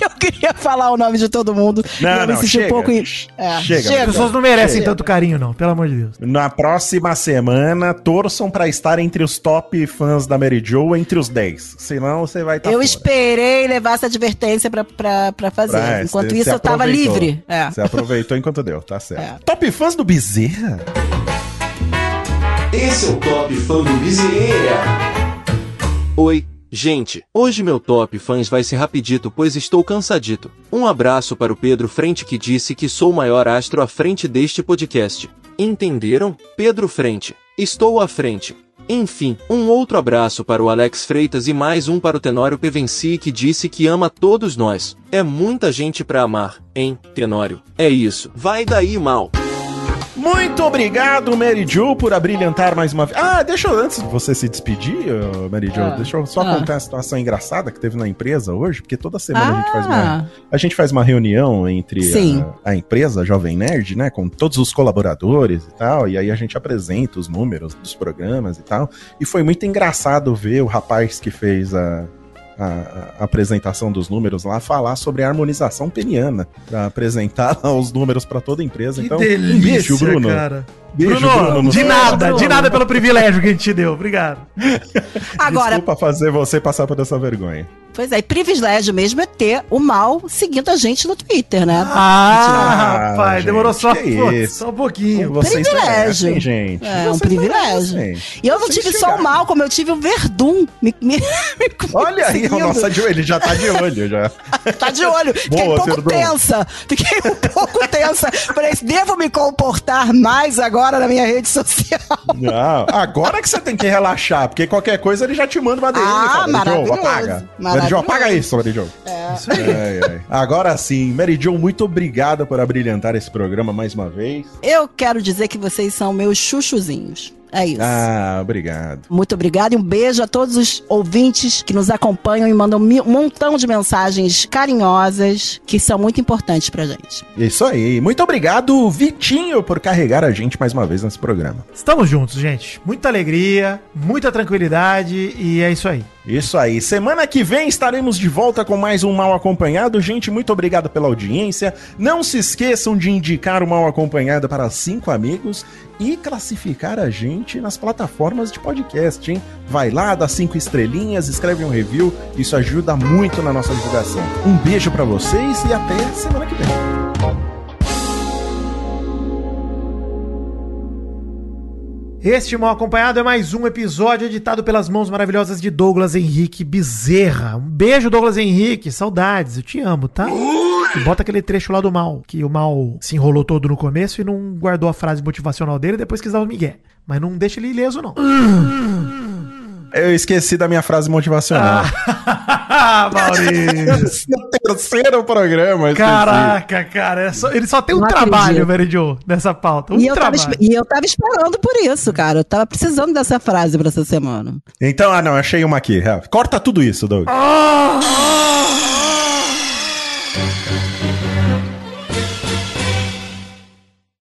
E eu queria falar o nome de todo mundo. Não, eu me não, senti chega. um pouco. É, Chega, As pessoas não merecem Chega. tanto carinho, não. Pelo amor de Deus. Na próxima semana, torçam pra estar entre os top fãs da Mary Jo, entre os 10. Senão você vai estar eu esperei levar essa advertência pra, pra, pra fazer. Pra- Enquanto isso, eu tava livre. É. Você aproveitou enquanto deu, tá certo. É. Top fãs do Bezerra? Esse é o Top Fã do Bezerra. Oi, gente. Hoje meu top fãs vai ser rapidito pois estou cansadito. Um abraço para o Pedro Frente que disse que sou o maior astro à frente deste podcast. Entenderam? Pedro Frente. Estou à frente. Enfim, um outro abraço para o Alex Freitas e mais um para o Tenório Pevenci que disse que ama todos nós. É muita gente pra amar, hein, Tenório? É isso. Vai daí, mal. Muito obrigado, Mary Jo, por abrilhantar mais uma vez. Ah, deixa eu, antes de você se despedir, Mary Jo, Ah, deixa eu só ah. contar a situação engraçada que teve na empresa hoje, porque toda semana a gente faz Ah. uma. A gente faz uma reunião entre a, a empresa Jovem Nerd, né? Com todos os colaboradores e tal. E aí a gente apresenta os números dos programas e tal. E foi muito engraçado ver o rapaz que fez a. A, a apresentação dos números lá falar sobre a harmonização peniana para apresentar lá os números para toda a empresa. Que então, delícia, um beijo, Bruno. cara. Beijo, Bruno, Bruno. no de nada, de nada pelo privilégio que a gente te deu. Obrigado. Agora, Desculpa fazer você passar por essa vergonha. Pois é, e privilégio mesmo é ter o mal seguindo a gente no Twitter, né? Ah, rapaz, gente, demorou só, pô, isso? só um pouquinho. Vocês privilégio. merecem, gente. É, um Vocês privilégio. merecem. E eu não Vocês tive só o mal, como eu tive o Verdun. Me, me, me Olha aí, o seguindo. nosso de olho, ele já tá de olho já. Tá de olho. Fiquei Boa, um pouco Verdun. tensa. Fiquei um pouco tensa. Falei, devo me comportar mais agora na minha rede social. Não, agora que você tem que relaxar, porque qualquer coisa ele já te manda uma DM. Ah, fala, "Mary Jo, maravilhoso, apaga. Mary Jo, apaga isso, Mary Jo. É, Isso aí. Ai, ai. Agora sim, Mary Jo, muito obrigada por abrilhantar esse programa mais uma vez. Eu quero dizer que vocês são meus chuchuzinhos. É isso. Ah, obrigado. Muito obrigada e um beijo a todos os ouvintes que nos acompanham e mandam um montão de mensagens carinhosas que são muito importantes pra gente. Isso aí. Muito obrigado, Vitinho, por carregar a gente mais uma vez nesse programa. Estamos juntos, gente. Muita alegria, muita tranquilidade e é isso aí. Isso aí. Semana que vem estaremos de volta com mais um Mal Acompanhado. Gente, muito obrigado pela audiência. Não se esqueçam de indicar o Mal Acompanhado para cinco amigos e classificar a gente nas plataformas de podcast, hein? Vai lá, dá cinco estrelinhas, escreve um review. Isso ajuda muito na nossa divulgação. Um beijo pra vocês e até semana que vem. Este Mal Acompanhado é mais um episódio editado pelas mãos maravilhosas de Douglas Henrique Bezerra. Um beijo, Douglas Henrique. Saudades, eu te amo, tá? E bota aquele trecho lá do mal, que o mal se enrolou todo no começo e não guardou a frase motivacional dele depois quis dar o migué. Mas não deixa ele ileso, não. Eu esqueci da minha frase motivacional. Ah, Maurício. no terceiro programa. Caraca, cara, é só- ele só tem um Não trabalho. Mary Jo, nessa pauta. Um e, eu tava, trabalho. espe- e eu tava esperando por isso, cara. Eu tava precisando dessa frase pra essa semana. Então, ah não, achei uma aqui. Corta tudo isso, Doug. Ah!